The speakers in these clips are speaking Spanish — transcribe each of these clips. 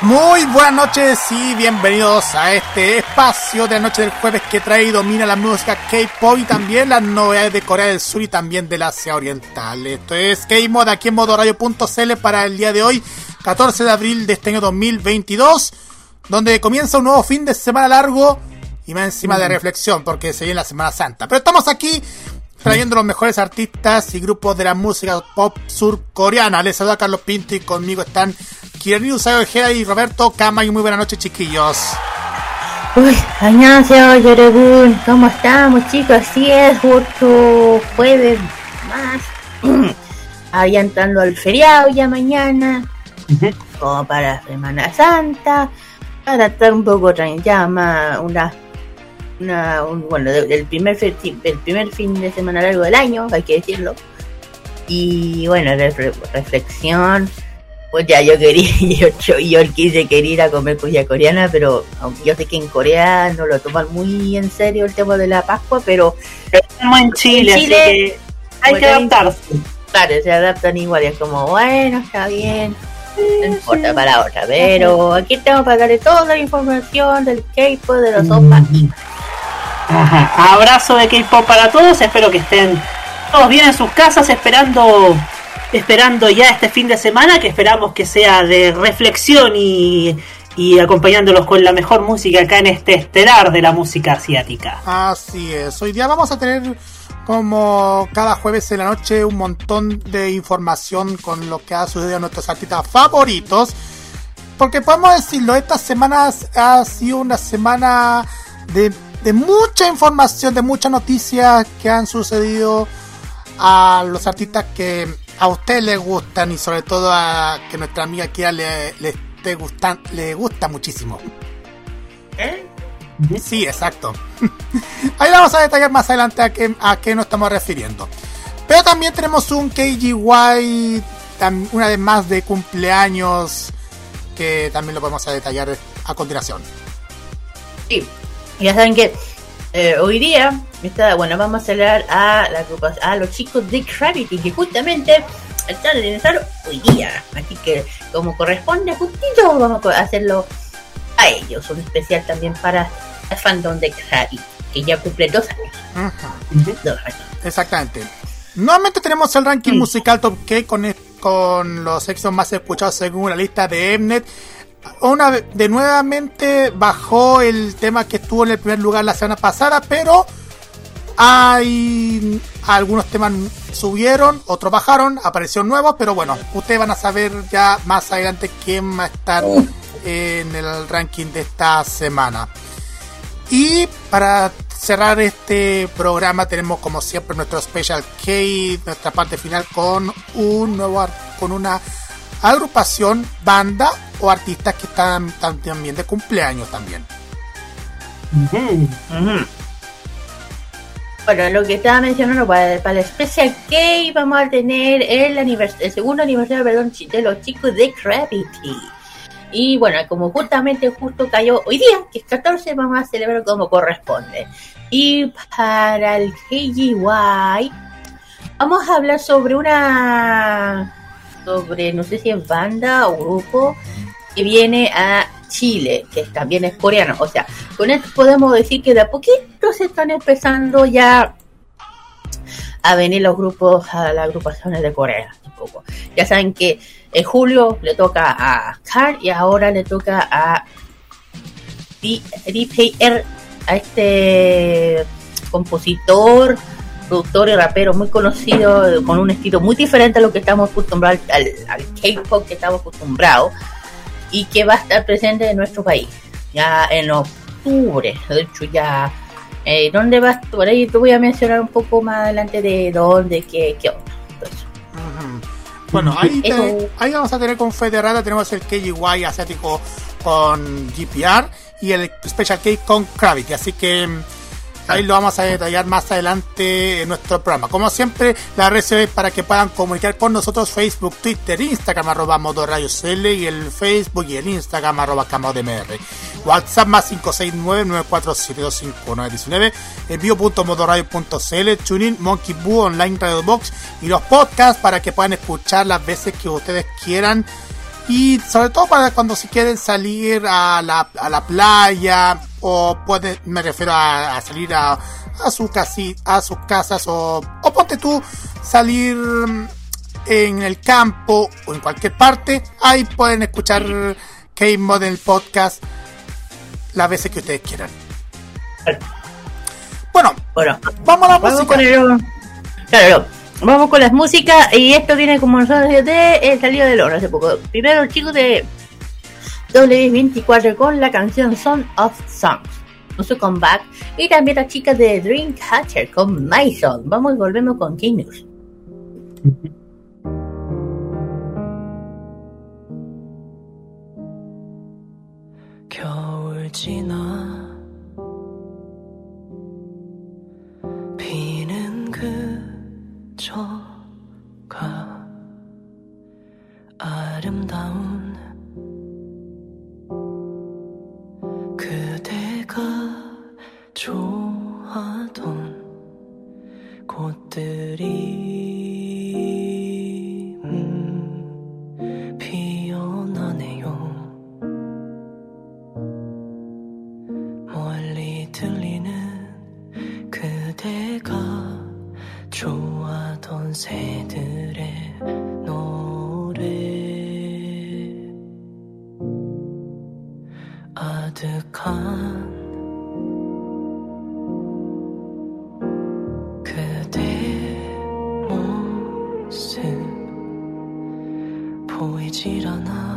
Muy buenas noches y bienvenidos a este espacio de la noche del jueves que trae y domina la música K-pop y también las novedades de Corea del Sur y también del Asia Oriental. Esto es K-Mod aquí en modoradio.cl para el día de hoy, 14 de abril de este año 2022, donde comienza un nuevo fin de semana largo y más encima de reflexión porque se viene la Semana Santa. Pero estamos aquí trayendo los mejores artistas y grupos de la música pop surcoreana. Les saluda Carlos Pinto y conmigo están Kirani Usayo Ojeda y Roberto Cama. Y muy buenas noches, chiquillos. Uy, 안녕하세요 여러분. ¿Cómo estamos chicos? Así es, otro jueves más. Ahí entrando al feriado ya mañana. Como para Semana Santa. Para estar un poco tran- ya más una una, un- bueno, de- del primer, fe- el primer fin de semana largo del año, hay que decirlo. Y bueno, refle- reflexión. Pues ya yo quería, yo, yo, yo quise querer ir a comer comida coreana, pero aunque yo sé que en Corea no lo toman muy en serio el tema de la Pascua, pero Estamos en Chile, En Chile, así que hay que adaptarse. claro, se adaptan igual, es como, bueno, está bien, no importa para otra, pero aquí estamos para darle toda la información del K-pop, de los opas y Abrazo de K-pop para todos. Espero que estén todos bien en sus casas, esperando, esperando ya este fin de semana, que esperamos que sea de reflexión y, y acompañándolos con la mejor música acá en este estelar de la música asiática. Así es. Hoy día vamos a tener como cada jueves en la noche un montón de información con lo que ha sucedido a nuestros artistas favoritos. Porque podemos decirlo, estas semanas ha sido una semana de, de mucha información, de muchas noticias que han sucedido a los artistas que a ustedes les gustan y sobre todo a que nuestra amiga Kira le, le esté gustan, le gusta muchísimo. Sí, exacto. Ahí vamos a detallar más adelante a qué, a qué nos estamos refiriendo. Pero también tenemos un KGY, una vez más de cumpleaños, que también lo podemos a detallar a continuación. Sí, ya saben que eh, hoy día, está, bueno, vamos a celebrar a, la a los chicos de Gravity, que justamente están de aniversario hoy día. Así que, como corresponde, justito, vamos a hacerlo a ellos. Un especial también para el fandom de Gravity, que ya cumple dos años. Dos años. Exactamente. Nuevamente tenemos el ranking Mm. musical Top K con, con los éxitos más escuchados según la lista de Mnet. Una de nuevamente bajó el tema que estuvo en el primer lugar la semana pasada, pero hay algunos temas subieron, otros bajaron, aparecieron nuevos, pero bueno, ustedes van a saber ya más adelante quién va a estar en el ranking de esta semana. Y para cerrar este programa tenemos como siempre nuestro Special K, nuestra parte final con un nuevo con una agrupación, banda o artistas que están, están también de cumpleaños también. Ujú. Bueno, lo que estaba mencionando para, para el Special K vamos a tener el, anivers- el segundo aniversario perdón, de los chicos de Gravity. Y bueno, como justamente justo cayó hoy día, que es 14, vamos a celebrar como corresponde. Y para el KGY vamos a hablar sobre una... sobre, no sé si es banda o grupo, que viene a Chile, que también es coreano. O sea, con esto podemos decir que de a poquito se están empezando ya a venir los grupos, a las agrupaciones de Corea. Un poco. Ya saben que en julio le toca a Carl y ahora le toca a DPR, a este compositor productor y rapero muy conocido, con un estilo muy diferente a lo que estamos acostumbrados, al, al K-pop que estamos acostumbrados, y que va a estar presente en nuestro país, ya en octubre, de hecho ya... Eh, ¿Dónde vas? Por ahí te voy a mencionar un poco más adelante de dónde, qué, qué onda. Bueno, ahí, te- ahí vamos a tener con Federada, tenemos el KGY asiático con GPR y el Special K con Gravity, así que mm, ahí lo vamos a detallar más adelante en nuestro programa. Como siempre, la red para que puedan comunicar con nosotros Facebook, Twitter, Instagram, arroba Modo Radio CL y el Facebook y el Instagram, arroba CamaoDMR. WhatsApp más 569-947-251-19, envío.modoradio.cl, TuneIn, Monkey Boo, Online Radio Box y los podcasts para que puedan escuchar las veces que ustedes quieran y sobre todo para cuando si quieren salir a la, a la playa o pueden, me refiero a, a salir a, a su casi, a sus casas o, o ponte tú salir en el campo o en cualquier parte, ahí pueden escuchar K-Mod en el podcast las veces que ustedes quieran. Bueno, Bueno, vamos a la música. Claro, vamos con las músicas y esto viene como nosotros de El salido del horno hace poco. Primero el chico de W24 con la canción Son of Songs, con su comeback. Y también la chica de Dreamcatcher con Mason. Vamos y volvemos con King News. 겨울 지나 그쳐가 아름다운 그대가 좋아하던 꽃들이 음, 피어나네요. 멀리 들리는 그대가 좋아 하던 새들의 노래. 아득한 그대 모습. 보이질 않아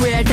afraid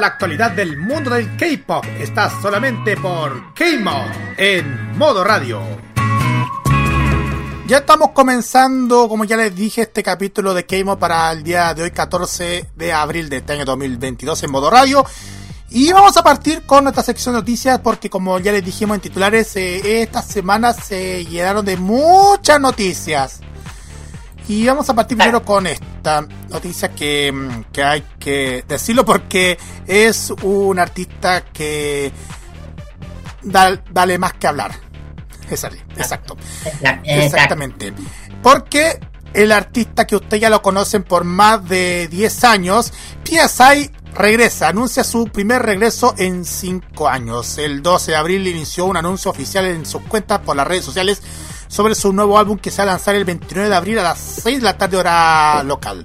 La actualidad del mundo del K-pop está solamente por K-Mod en modo radio. Ya estamos comenzando, como ya les dije, este capítulo de K-Mod para el día de hoy, 14 de abril de este año 2022 en modo radio. Y vamos a partir con nuestra sección de noticias porque como ya les dijimos en titulares, eh, estas semanas se llenaron de muchas noticias. Y vamos a partir primero con esta noticia que, mm, que hay que decirlo porque es un artista que da- dale más que hablar. Exacto, exacto. Exacto. Exactamente. Porque el artista que ustedes ya lo conocen por más de 10 años, PSI regresa, anuncia su primer regreso en 5 años. El 12 de abril inició un anuncio oficial en sus cuentas por las redes sociales sobre su nuevo álbum que se va a lanzar el 29 de abril a las 6 de la tarde hora local.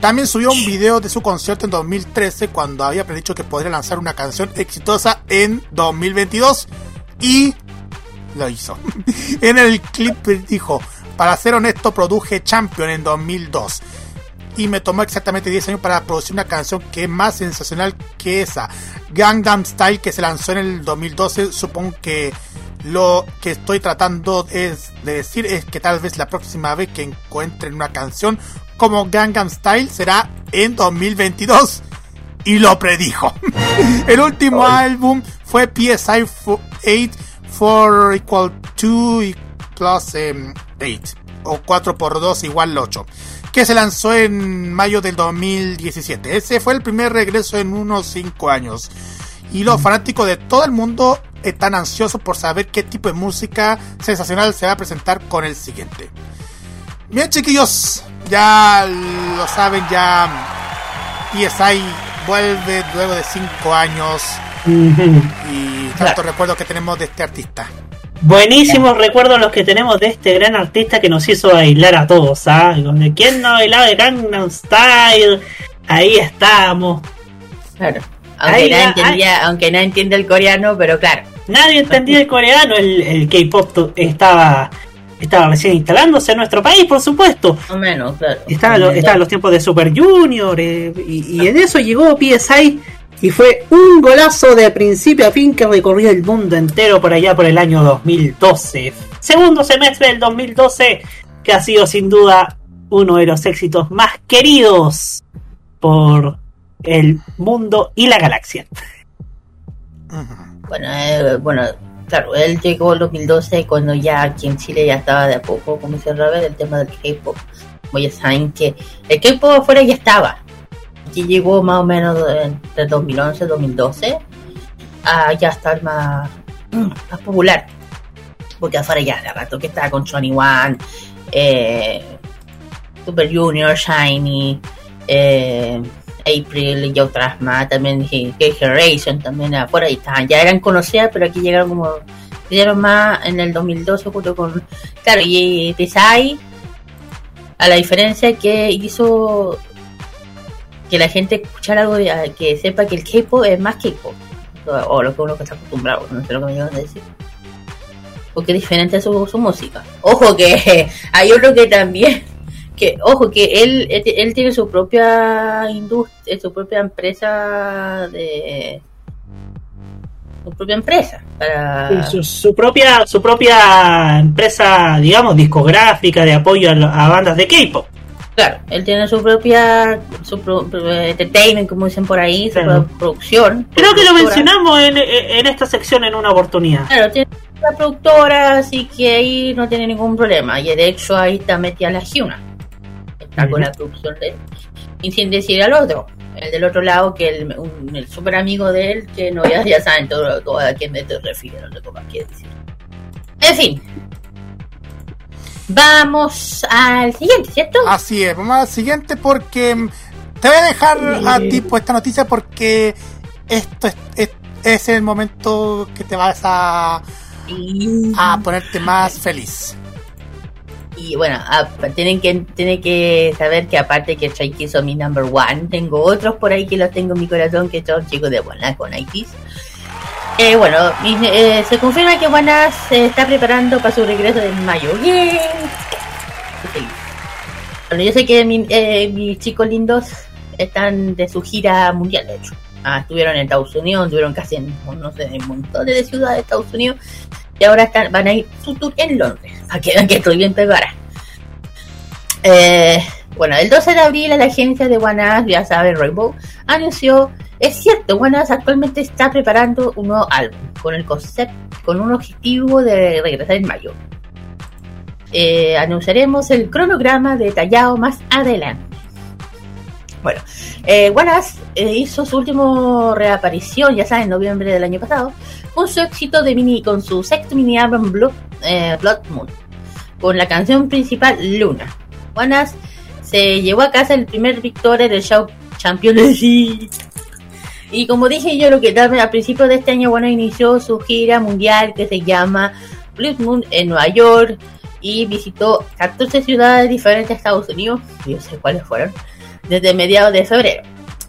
También subió un video de su concierto en 2013 cuando había predicho que podría lanzar una canción exitosa en 2022 y lo hizo. en el clip dijo, para ser honesto produje Champion en 2002 y me tomó exactamente 10 años para producir una canción que es más sensacional que esa. Gangnam Style que se lanzó en el 2012, supongo que lo que estoy tratando es de decir es que tal vez la próxima vez que encuentren una canción como Gangnam Style será en 2022 y lo predijo. el último álbum fue PSI 8 4 equal 2 y plus 8 o 4 por 2 igual 8 que se lanzó en mayo del 2017. Ese fue el primer regreso en unos 5 años. Y los fanáticos de todo el mundo están ansiosos por saber qué tipo de música sensacional se va a presentar con el siguiente. Bien chiquillos, ya lo saben, ya PSI vuelve luego de 5 años y tantos recuerdos que tenemos de este artista. Buenísimos recuerdos los que tenemos de este gran artista que nos hizo bailar a todos, ¿ah? Quién no bailaba de Gangnam Style, ahí estamos. Claro. Aunque, nadie entendía, aunque no entiende el coreano, pero claro. Nadie entendía el coreano, el, el K-pop estaba, estaba recién instalándose en nuestro país, por supuesto. Más o menos, claro. Estaban los, estaban los tiempos de Super Junior eh, y, y en eso llegó PSI y fue un golazo de principio a fin que recorrió el mundo entero por allá por el año 2012. Segundo semestre del 2012 que ha sido sin duda uno de los éxitos más queridos por el mundo y la galaxia. Bueno, eh, bueno, claro, él llegó en 2012 cuando ya aquí en Chile ya estaba de a poco, como dice Robert, el tema del K-pop. Como ya saben que el K-pop afuera ya estaba. Aquí llegó más o menos entre 2011 y 2012 a ya estar más, mm, más popular. Porque afuera ya de rato que estaba con 21, eh, Super Junior, Shiny, eh, April y otras más, también Gay Generation también afuera y estaban, ya eran conocidas, pero aquí llegaron como, llegaron más en el 2012 junto con, claro, y Desai, a la diferencia que hizo que la gente escuchara algo, de- que sepa que el K-pop es más K-pop, o, o lo que uno está acostumbrado, no sé lo que me llevan a decir. Porque es diferente su, su música. Ojo que hay otro que también que ojo que él él, tiene su propia industria su propia empresa de su propia empresa para Su, propia su propia empresa, digamos, discográfica de apoyo a, a bandas de K-pop. Claro él tiene su propia su pro- pro- entertainment como dicen por ahí su Claro. producción. Creo que lo mencionamos en, en esta sección en una oportunidad. claro tiene una productora así que ahí no tiene ningún problema. Y de hecho ahí está metida la Hyuna está con la producción de él y sin decir al otro el del otro lado que el, un, el super amigo de él que no ya, ya saben todo, todo a quién me estoy refiriendo no tengo más que decir. En fin vamos al siguiente cierto Así es, vamos al siguiente porque mm, te voy a dejar a ti pues, esta noticia porque esto es, es, es el momento que te vas a, a ponerte más feliz. y bueno a- tienen que tienen que saber que aparte que Shaiki son mi number one tengo otros por ahí que los tengo en mi corazón que son chicos de Buenas con Eh, bueno, eh, se confirma que Buenas se está preparando para su regreso en mayo. Sí. Bueno, yo sé que mi- eh, mis chicos lindos están de su gira mundial, de hecho. Ah, estuvieron en Estados Unidos, estuvieron casi en, no sé, en montones de ciudades de Estados Unidos. Y ahora están, van a ir su tour en Londres. Para que vean que estoy bien preparada. Eh, bueno, el 12 de abril la agencia de Wanas, ya saben, Rainbow, anunció, es cierto, Wanas actualmente está preparando un nuevo álbum con el concepto, con un objetivo de regresar en mayo. Eh, anunciaremos el cronograma detallado más adelante. Bueno, eh, eh, hizo su último reaparición, ya saben, en noviembre del año pasado, con su éxito de mini, con su sexto mini álbum Blood, eh, Blood Moon, con la canción principal Luna. Wanas se llevó a casa el primer victoria del show Champions League. Y como dije yo, lo que tal vez al principio de este año, bueno, inició su gira mundial que se llama Blood Moon en Nueva York y visitó 14 ciudades diferentes de Estados Unidos, yo sé cuáles fueron, desde mediados de febrero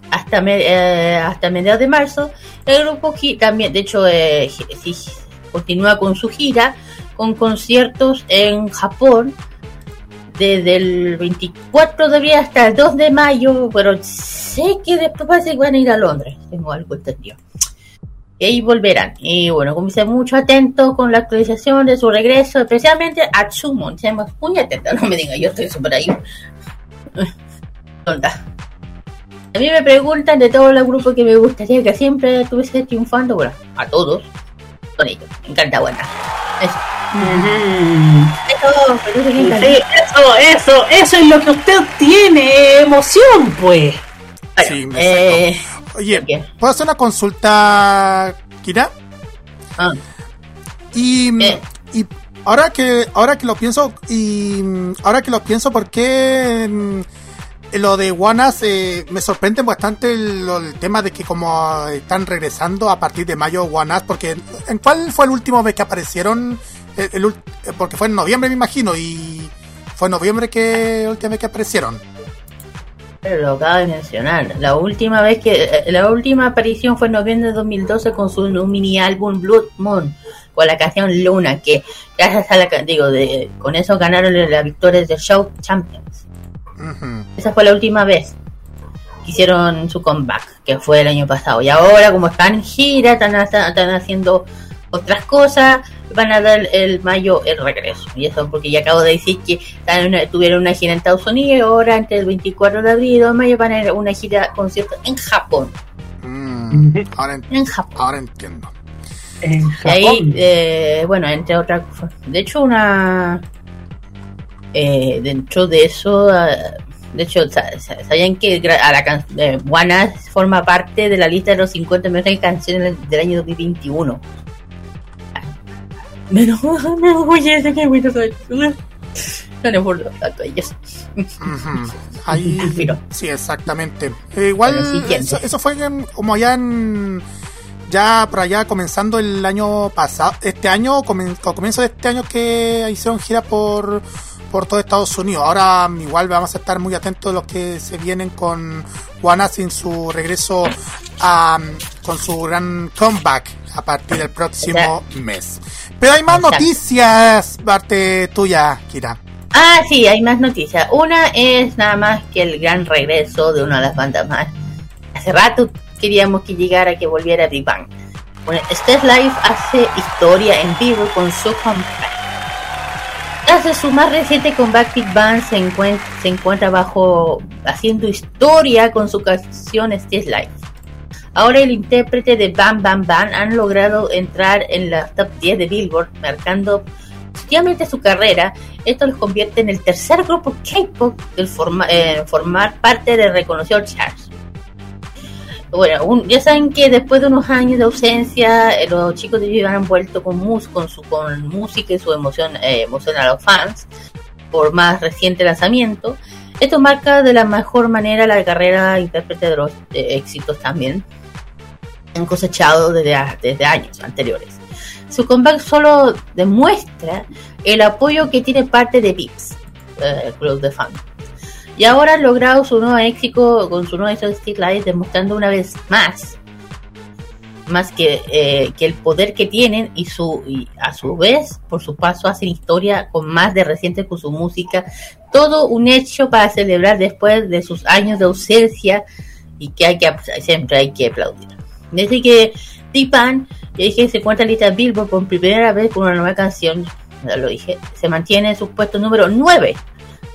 hasta, me- eh, hasta mediados de marzo. El grupo también, de hecho, eh, continúa con su gira con conciertos en Japón desde el 24 de abril hasta el 2 de mayo, pero sé que después parece que van a ir a Londres, tengo algo entendido. Y ahí volverán. Y bueno, como dice, mucho atento con la actualización de su regreso, especialmente a Chumon. Seamos muy atentos, no me digan, yo estoy súper ahí. Onda. A mí me preguntan de todos los grupos que me gustaría que siempre estuviese triunfando, bueno, a todos, con ellos. Me encanta, buena. Eso. Eso, pero eso. Sí, eso, eso, eso es lo que usted tiene, emoción, pues. Bueno, Sí, me eh, Oye, ¿qué? ¿puedo hacer una consulta, Kira? ah, Y, Eh. y ahora que ahora que lo pienso y mm, ahora que lo pienso por qué mm, lo de Wanas eh, me sorprende bastante el, lo- el tema de que como están regresando a partir de mayo Wanas porque en cuál fue el último vez que aparecieron el, el eh, porque fue en noviembre me imagino y fue en noviembre que última vez que aparecieron Pero lo acabo de mencionar. La última vez que. eh, La última aparición fue en noviembre de 2012 con su mini álbum Blood Moon. Con la canción Luna. Que gracias a la. Digo, de, con eso ganaron la victoria de Show Champions. Esa fue la última vez que hicieron su comeback, que fue el año pasado. Y ahora, como están en gira, están, están haciendo otras cosas, van a dar el mayo el regreso. Y eso porque ya acabo de decir que una- tuvieron una gira en Estados Unidos y ahora, entre el 24 de abril y 2 de mayo, van a ir a una gira concierto en Japón. Mm, ahora, en- En Japón. ahora entiendo. En Japón. ahí, eh, bueno, entre otras cosas. De hecho, una. eh, dentro de eso. eh, de hecho, sa- sa- ¿sabían que a la can- eh, Juana forma parte de la lista de los 50 mejores canciones del año 2021? Menos me orgullece que bueno soy. No le burlo tanto a ellos. Ujú. Ahí, Filo. sí, exactamente. Eh, igual, eso, eso fue en- como ya en. Ya por allá comenzando el año pasado, este año, comen- comienzo de este año que hicieron gira por, por todo Estados Unidos. Ahora igual vamos a estar muy atentos de los que se vienen con Juana sin su regreso a, con su gran comeback a partir del próximo mes. Pero hay más Exacto. noticias, parte tuya, Kira. Ah, sí, hay más noticias. Una es nada más que el gran regreso de una de las bandas más. Hace rato queríamos que llegara, que volviera Big Bang. Bueno, Stage Life hace historia en vivo con su comeback. Tras su más reciente comeback, Big Bang se encuentra, se encuentra bajo haciendo historia con su canción Stage Life. Ahora el intérprete de Bam Bam Bam han logrado entrar en la top 10 de Billboard, marcando positivamente su carrera. Esto los convierte en el tercer grupo K-pop en forma- formar parte del reconocido Charts. Bueno, un- ya saben que después de unos años de ausencia, eh, los chicos de Viva han vuelto con, mus con su con música y su emoción, eh, emoción a los fans por más reciente lanzamiento. Esto marca de la mejor manera la carrera intérprete de los eh, éxitos también han cosechado desde, desde años anteriores. Su comeback solo demuestra el apoyo que tiene parte de VIPS, eh, el club de fans. Y ahora han logrado su nuevo éxito con su nuevo Stick Live, demostrando una vez más más que, eh, que el poder que tienen y su y a su vez por su paso hacen historia con más de reciente con su música todo un hecho para celebrar después de sus años de ausencia y que hay que siempre hay que aplaudir desde que Bang ya dije se encuentra en lista Billboard por primera vez con una nueva canción lo dije se mantiene en su puesto número 9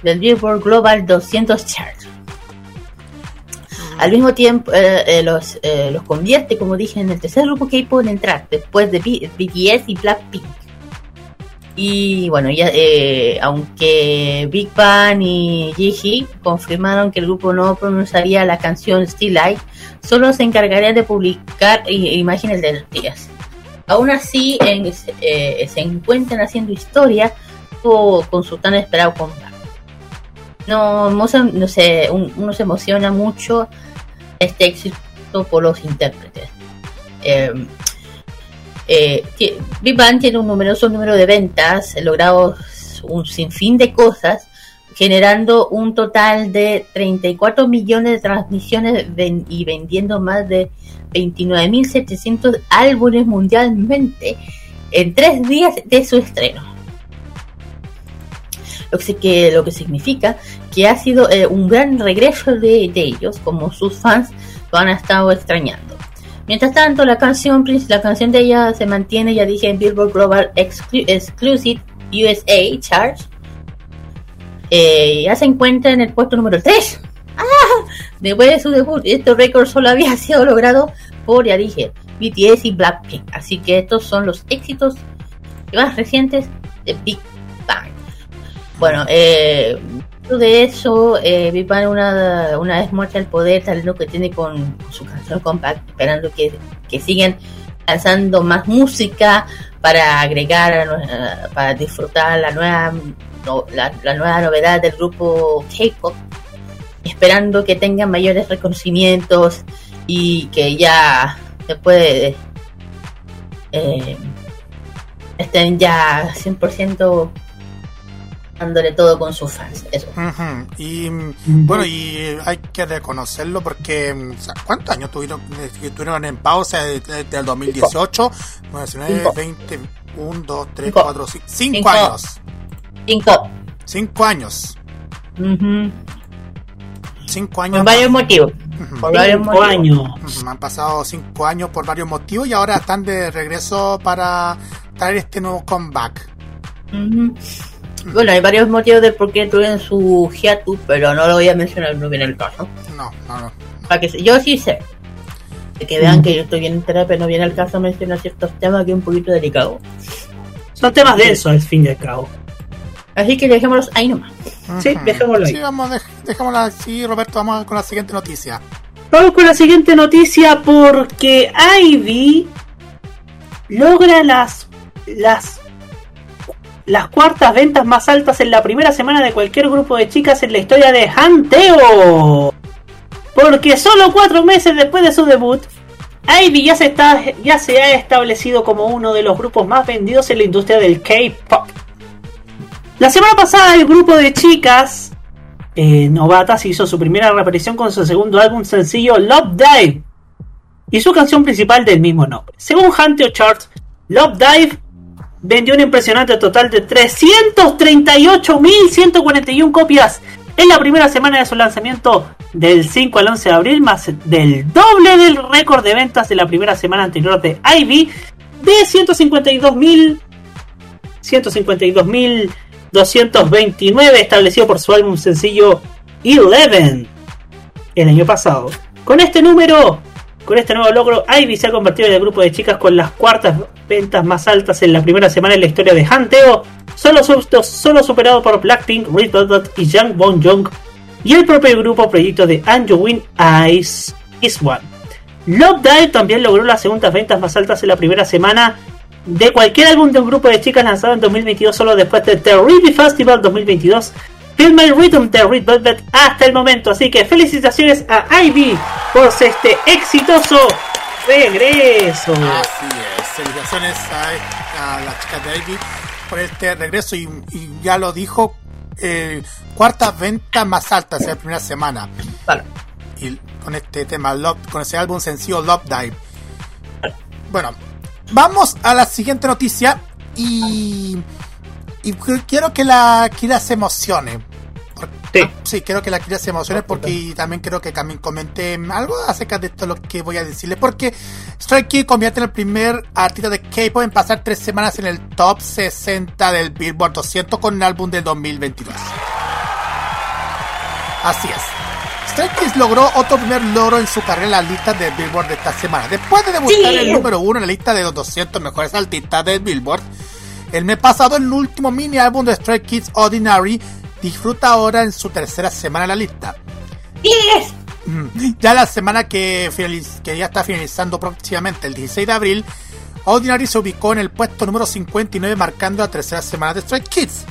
del Billboard Global 200 Chart al mismo tiempo, eh, eh, los, eh, los convierte, como dije, en el tercer grupo que pueden entrar después de B- BTS y Blackpink. Y bueno, ya, eh, aunque Big Bang y Jihee confirmaron que el grupo no pronunciaría la canción Still Life, solo se encargarían de publicar imágenes de los días. Aún así, eh, se encuentran haciendo historia con su tan esperado comeback. No, no, se- uno se emociona mucho este éxito por los intérpretes. Eh, eh, Big Bang tiene un numeroso número de ventas, logrado un sinfín de cosas, generando un total de 34 millones de transmisiones y vendiendo más de 29.700 álbumes mundialmente en tres días de su estreno. Lo que, significa que ha sido eh, un gran regreso de ellos, como sus fans lo han estado extrañando. Mientras tanto, la canción, la canción de ella se mantiene, ya dije, en Billboard Global Exclu- Exclusive USA Charts. Eh, ya se encuentra en el puesto número 3. ¡Ah! Después de su debut, este récord solo había sido logrado por, ya dije, BTS y Blackpink. Así que estos son los éxitos más recientes de Big Bang. Bueno, eh, de eso, eh, una, una vez muestra el poder, talento que tiene con su canción Compact, esperando que, que sigan lanzando más música para agregar, para disfrutar la nueva, la nueva novedad del grupo K-pop, esperando que tengan mayores reconocimientos y que ya después de, eh, estén ya 100% dándole todo con sus fans. Eso. Ujú. Y mm, bueno, y hay que reconocerlo porque mm, o sea, ¿cuántos años tuvieron, eh, que estuvieron en pausa desde el 2018? 19, Cinco. 20, 1, 2, 3, Cinco. 4, 5, 5 Cinco. años. Cinco. 5 años. Ujú. 5 años. Por varios motivos. Por varios Cinco motivos. años. Han pasado 5 años por varios motivos y ahora están de regreso para traer este nuevo comeback. Bueno, hay varios motivos de por qué tuvieron su hiatus, pero no lo voy a mencionar, no viene el caso. No, no, no. Para que se- yo sí sé. De que vean que yo estoy bien en terapia, no viene el caso mencionar ciertos temas que es un poquito delicado. Son temas densos al fin y al cabo. Así que dejémoslos ahí nomás. Sí, Ujú. dejémoslo ahí. Sí, vamos, dej- dejémoslo así, Roberto. Vamos con la siguiente noticia. Vamos con la siguiente noticia porque Ivy logra las las las cuartas ventas más altas en la primera semana de cualquier grupo de chicas en la historia de Hanteo. Porque solo cuatro meses después de su debut, Ivy ya se, ha establecido como uno de los grupos más vendidos en la industria del K-pop. La semana pasada el grupo de chicas eh, novatas hizo su primera reaparición con su segundo álbum sencillo Love Dive y su canción principal del mismo nombre. Según Hunteo Charts, Love Dive vendió un impresionante total de 338.141 copias en la primera semana de su lanzamiento del 5 al 11 de abril, más del doble del récord de ventas de la primera semana anterior de Ivy de 152.000 152.229 establecido por su álbum sencillo Eleven el año pasado. Con este número, con este nuevo logro, Ivy se ha convertido en el grupo de chicas con las cuartas ventas más altas en la primera semana en la historia de Hanteo, solo, solo superado por Blackpink, Red Velvet y Young Bon Jung y el propio grupo proyecto de Anjowin Ice Is One. Love Dive también logró las segundas ventas más altas en la primera semana de cualquier álbum de un grupo de chicas lanzado en 2022 solo después de Ruby Festival 2022 Feel My Rhythm de Red Velvet hasta el momento así que felicitaciones a Ivy por este exitoso regreso Así es. Felicitaciones a, a las chicas de Ivy por este regreso y, y ya lo dijo. Eh, cuartas ventas más altas en la primera semana. Vale. Y con este tema, Love, con ese álbum sencillo Love Dive. Bueno, vamos a la siguiente noticia y, y qu- quiero que la Kira se emocione. Sí. ah, sí, quiero que la Kira se emocione porque y también creo que también comente algo acerca de esto lo que voy a decirle. Porque Stray Kids convierte en el primer artista de K-pop en pasar tres semanas en el top 60 del Billboard 200 con un álbum del 2022. Así es. Stray Kids logró otro primer logro en su carrera en las listas de Billboard de esta semana. Después de debutar Sí. en el número uno en la lista de los 200 mejores artistas del Billboard, el mes pasado el último mini álbum de Stray Kids, Ordinary, disfruta ahora en su tercera semana en la lista. ¡Yes! Ya la semana que, finaliz- que ya está finalizando próximamente, el 16 de abril, Ordinary se ubicó en el puesto número 59 marcando la tercera semana de Stray Kids.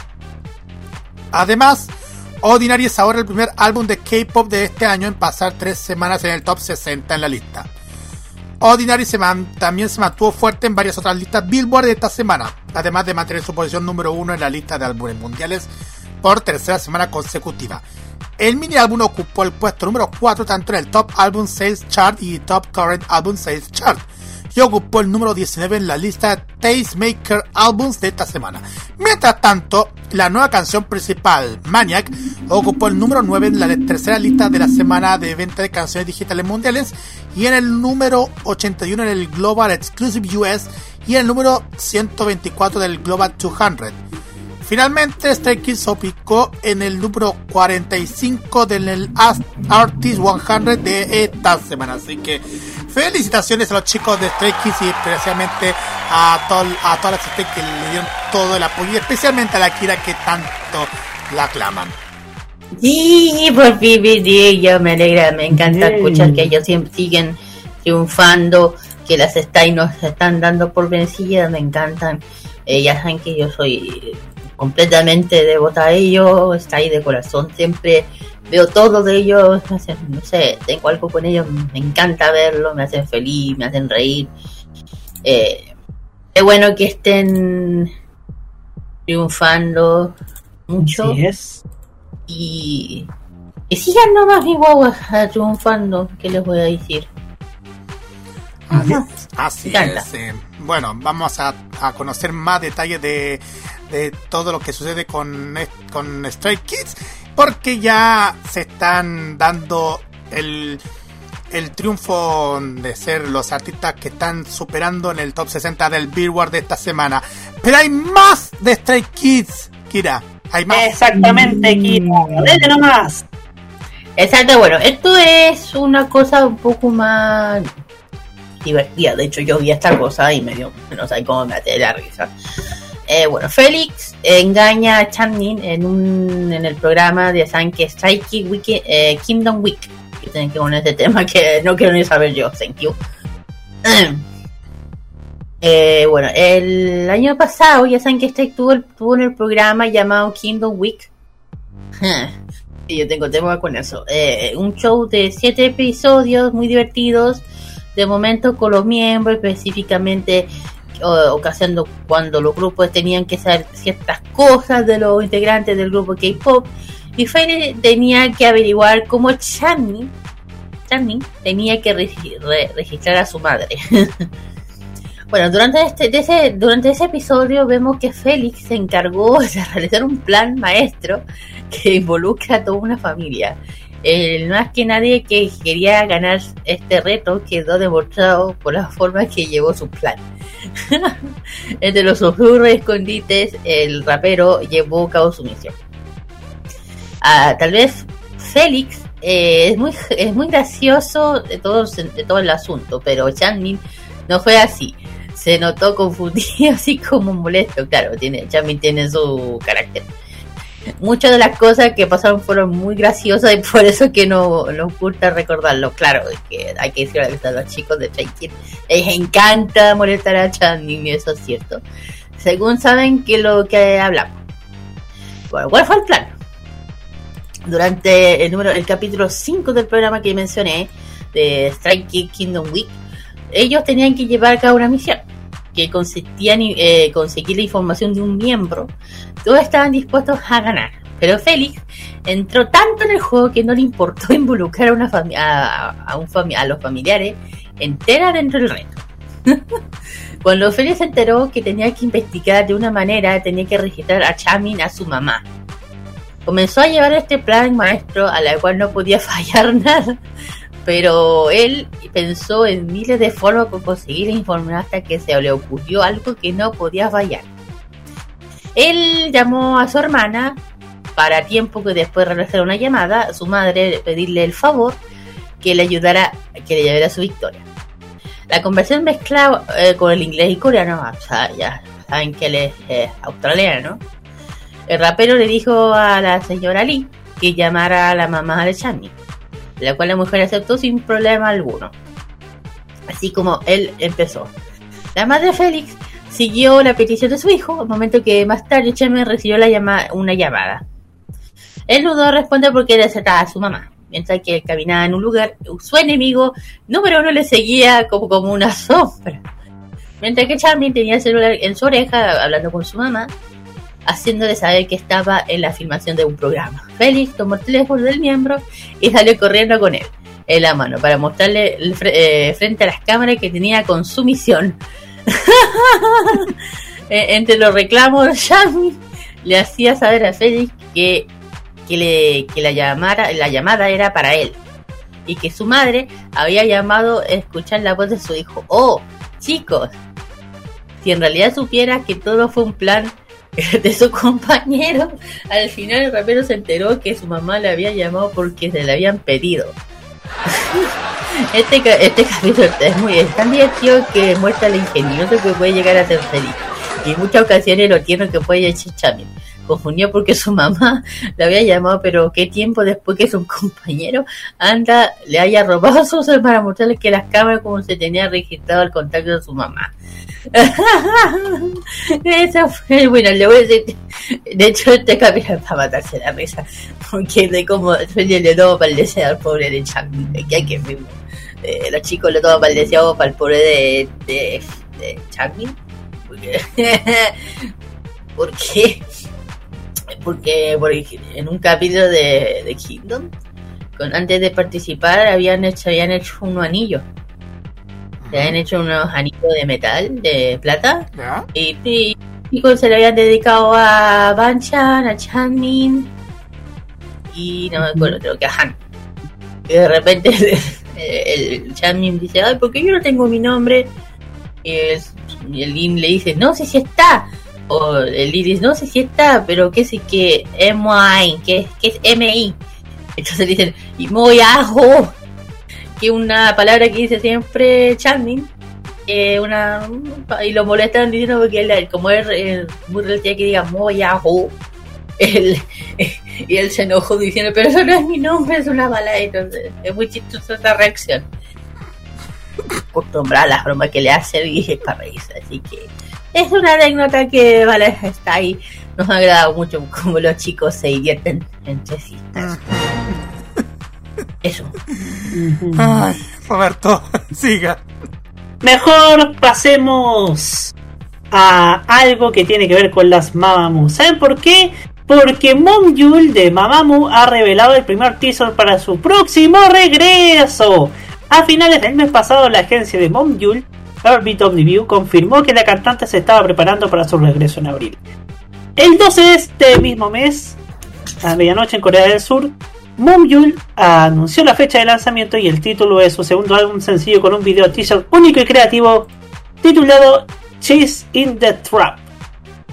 Además, Ordinary es ahora el primer álbum de K-pop de este año en pasar tres semanas en el top 60 en la lista. Ordinary se también se mantuvo fuerte en varias otras listas Billboard de esta semana, además de mantener su posición número uno en la lista de álbumes mundiales por tercera semana consecutiva. El mini álbum ocupó el puesto número 4 tanto en el Top Album Sales Chart y Top Current Album Sales Chart y ocupó el número 19 en la lista Tastemaker Albums de esta semana. Mientras tanto, la nueva canción principal, Maniac, ocupó el número 9 en la tercera lista de la semana de venta de canciones digitales mundiales y en el número 81 en el Global Exclusive US y en el número 124 del Global 200. Finalmente, Stray Kids se ubicó en el número 45 del Artist 100 de esta semana. Así que felicitaciones a los chicos de Stray Kids y especialmente a, todo, a todas las gente que le dieron todo el apoyo y especialmente a la Kira que tanto la aclaman. Sí, por fin, sí, yo me alegra, me encanta escuchar que ellos siempre siguen triunfando, que las Stay nos están dando por vencidas, me encantan. Eh, ya saben que yo soy completamente devota a ellos, está ahí de corazón, siempre veo todo de ellos, me hacen, no sé, tengo algo con ellos, me encanta verlo, me hacen feliz, me hacen reír. Eh, qué bueno que estén triunfando mucho. Así es. Y, y sigan nomás mi guagua ah, triunfando, ¿qué les voy a decir? Así encanta. es. eh, bueno, vamos a, a conocer más detalles de, de todo lo que sucede con, con Stray Kids, porque ya se están dando el, el triunfo de ser los artistas que están superando en el top 60 del Billboard de esta semana. Pero hay más de Stray Kids, Kira. Hay más. Exactamente, Kira. Dele nomás. Exacto, bueno, esto es una cosa un poco más divertida. De hecho, yo vi esta cosa y me dio, no sé cómo me até la risa. Eh, bueno, Félix engaña a Channing en un en el programa de San que Strike Wiki, eh, Kingdom Week. Que tienen que poner ese tema que no quiero ni saber yo. Thank you. Eh, bueno, el año pasado ya saben que Strike tuvo, tuvo en el programa llamado Kingdom Week. Y yo tengo tema con eso. Eh, un show de siete episodios muy divertidos, de momento con los miembros, específicamente o- ocasionando cuando los grupos tenían que saber ciertas cosas de los integrantes del grupo K-pop. Y Fede tenía que averiguar cómo Channing tenía que regi- re- registrar a su madre. Bueno, durante este, ese, durante ese episodio vemos que Félix se encargó de realizar un plan maestro que involucra a toda una familia. El más que nadie que quería ganar este reto quedó demostrado por la forma que llevó su plan. Entre los susurros escondites, el rapero llevó a cabo su misión. Ah, tal vez Félix eh, es, muy, es muy gracioso de todo, de todo el asunto, pero Chanmin no fue así. Se notó confundido, así como molesto. Claro, tiene, Chanmin tiene su carácter muchas de las cosas que pasaron fueron muy graciosas y por eso que no nos gusta recordarlo. Claro, que hay que decir a los chicos de Kids, les encanta molestar a Channing, eso es cierto. Según saben que lo que hablamos. Bueno, ¿cuál fue el plan? Durante el número, el capítulo 5 del programa que mencioné, de Strike Kingdom Week, ellos tenían que llevar a cabo una misión que consistía en eh, conseguir la información de un miembro todos estaban dispuestos a ganar. Pero Félix entró tanto en el juego que no le importó involucrar a, una a, a un a los familiares entera dentro del reto. Cuando Félix se enteró que tenía que investigar de una manera, tenía que registrar a Chamin a su mamá. Comenzó a llevar este plan maestro a la cual no podía fallar nada, pero él pensó en miles de formas para conseguir la información hasta que se le ocurrió algo que no podía fallar. Él llamó a su hermana para tiempo que después realizar una llamada a su madre pedirle el favor que le ayudara que le llevara a su victoria. La conversión mezclada eh, con el inglés y coreano, o sea, ya saben que él es australiano. El rapero le dijo a la señora Lee que llamara a la mamá de Channing, la cual la mujer aceptó sin problema alguno. Así como él empezó. La madre Félix siguió la petición de su hijo, al momento que más tarde Cheme recibió la una llamada. Él dudó responder porque desertaba a su mamá, mientras que caminaba en un lugar, su enemigo número uno le seguía como, como una sombra. Mientras que Charmin tenía el celular en su oreja hablando con su mamá, haciéndole saber que estaba en la filmación de un programa. Félix tomó el teléfono del miembro y salió corriendo con él en la mano para mostrarle eh, frente a las cámaras que tenía con su misión. Eh, entre los reclamos, Yami le hacía saber a Félix que, que, le, que la, llamara, la llamada era para él y que su madre había llamado a escuchar la voz de su hijo. Oh, chicos, si en realidad supiera que todo fue un plan de su compañero, al final el rapero se enteró que su mamá le había llamado porque se le habían pedido. Este, este capítulo es muy es tan divertido que muestra lo ingenioso que puede llegar a ser feliz. Y en muchas ocasiones lo tierno que puede echar Chamin. Confundió porque su mamá le había llamado, pero qué tiempo después que su compañero anda le haya robado a sus para mostrarle que las cámaras como se tenía registrado el contacto de su mamá. Eso fue, bueno, le voy a decir, de hecho este capítulo para matarse la risa, porque de Feli le toma para el deseo al pobre de Chamin, que hay que eh, los chicos le toman para el deseo para el pobre de, de, de porque porque por en un capítulo de, de Kingdom, con, antes de participar, habían hecho, habían hecho unos anillos. Se habían hecho unos anillos de metal, de plata, ¿Ya? y, y, se le habían dedicado a Banchan, a Chanmin y no me acuerdo, creo que a Han. Y de repente el, el Chanmin dice, ay, ¿por qué yo no tengo mi nombre? Y el, y el Lin le dice, no sé si está. O el dice, no sé si está, pero qué sé que MI, que, que es MI. Entonces dicen, y muy ajo, que es una palabra que dice siempre Chanmin. Eh, una y lo molestan diciendo porque él, como es muy relativa que diga muy ajo, él, y él se enojó diciendo, pero eso no es mi nombre, es una bala. Entonces, es muy chistosa esa reacción. Acostumbrada a las bromas que le hacen y es para reírse. Así que es una anécdota que vale, está ahí. Nos ha agradado mucho como los chicos se divierten entre sí. Eso. Ay, Roberto, siga. Mejor pasemos a algo que tiene que ver con las Mamamoo. ¿Saben por qué? Porque Mom Yul de Mamamoo ha revelado el primer teaser para su próximo regreso. A finales del mes pasado, la agencia de Mom Yul, Omniview, confirmó que la cantante se estaba preparando para su regreso en abril. El 12 de este mismo mes, a medianoche en Corea del Sur, Mom Yul anunció la fecha de lanzamiento y el título de su segundo álbum sencillo con un video teaser único y creativo titulado Chase in the Trap.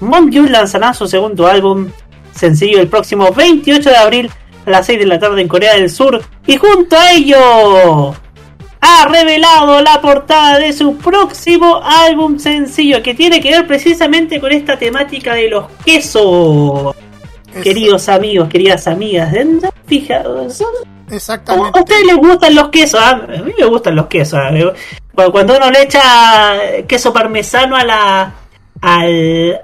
Mom Yul lanzará su segundo álbum sencillo el próximo 28 de abril a las 6 de la tarde en Corea del Sur y junto a ello ha revelado la portada de su próximo álbum sencillo que tiene que ver precisamente con esta temática de los quesos. Es- Queridos amigos, queridas amigas, ¿dónde fijaos? ¿A Exactamente. ustedes les gustan los quesos? Ah, A mí me gustan los quesos. ah. Cu- Cuando uno le echa queso parmesano a la al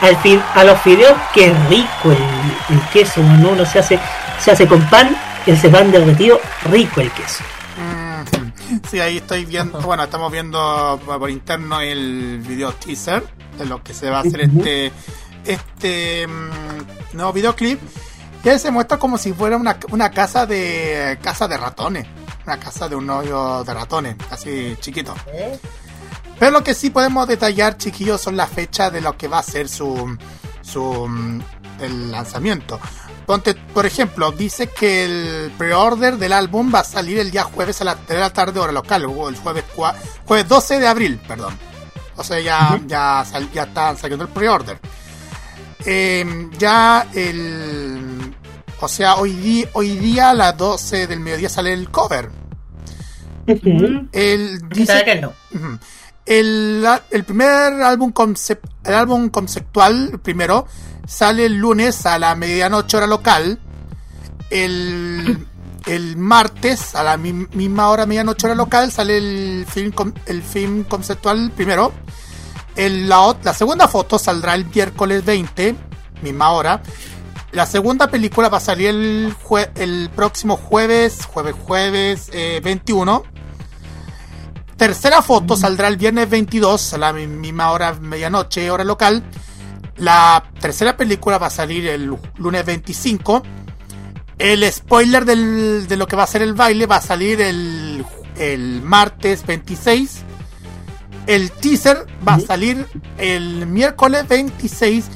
al fi- a los fideos, qué rico el, el queso. Cuando uno se hace se hace con pan, ese pan derretido, rico el queso. Sí, ahí estoy viendo, bueno, estamos viendo por interno el video teaser de lo que se va a hacer este este mm, nuevo videoclip. Y ahí se muestra como si fuera una, una casa de casa de ratones, una casa de un hoyo de ratones, así chiquito. Pero lo que sí podemos detallar, chiquillos, son las fechas de lo que va a ser su, su mm, el lanzamiento. Ponte, por ejemplo, dice que el pre-order del álbum va a salir el día jueves a las 3 de la tarde hora local, o el jueves, jueves 12 de abril, perdón. O sea, ya, ya, sal- ya están saliendo el pre-order. Eh, ya el... O sea, hoy, di- hoy día a las 12 del mediodía sale el cover. El, ¿Sabe dice, que no? El, el primer álbum concep- el álbum conceptual, el primero, sale el lunes a la medianoche hora local. El, el martes a la mi- misma hora medianoche hora local sale el film el film conceptual primero. El- la, la segunda foto saldrá el miércoles 20, misma hora. La segunda película va a salir el, jue- el próximo jueves, jueves, jueves eh, 21. Tercera foto saldrá el viernes 22 a la mi- misma hora, medianoche, hora local. La tercera película va a salir el lunes 25. El spoiler del- de lo que va a ser el baile va a salir el, el martes 26. El teaser va a salir el miércoles 26.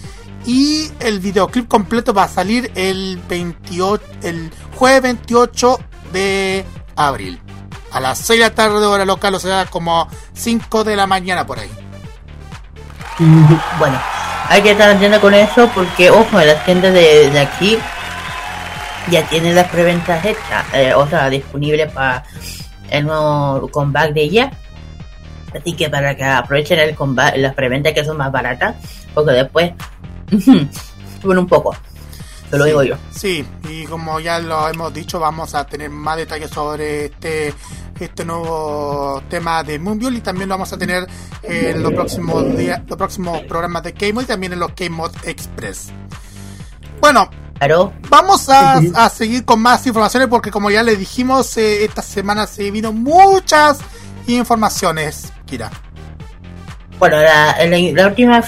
Y el videoclip completo va a salir el 28, el jueves 28 de abril. A las 6 de la tarde hora local, o sea, como 5 de la mañana por ahí. Bueno, hay que estar atento con eso porque, ojo, las tiendas de, de aquí ya tienen las preventas hechas, eh, o sea, disponibles para el nuevo comeback de ella. Así que para que aprovechen el comeback, las preventas que son más baratas, porque después suben un poco. Te lo Sí, digo yo. Sí, y como ya lo hemos dicho, vamos a tener más detalles sobre este este nuevo tema de Moonbiol y también lo vamos a tener en los próximos días, los próximos programas de K-Mod y también en los K-Mod Express. Bueno, Claro, Vamos a, a seguir con más informaciones porque como ya le dijimos, eh, esta semana se vino muchas informaciones, Kira. bueno, la, la, la última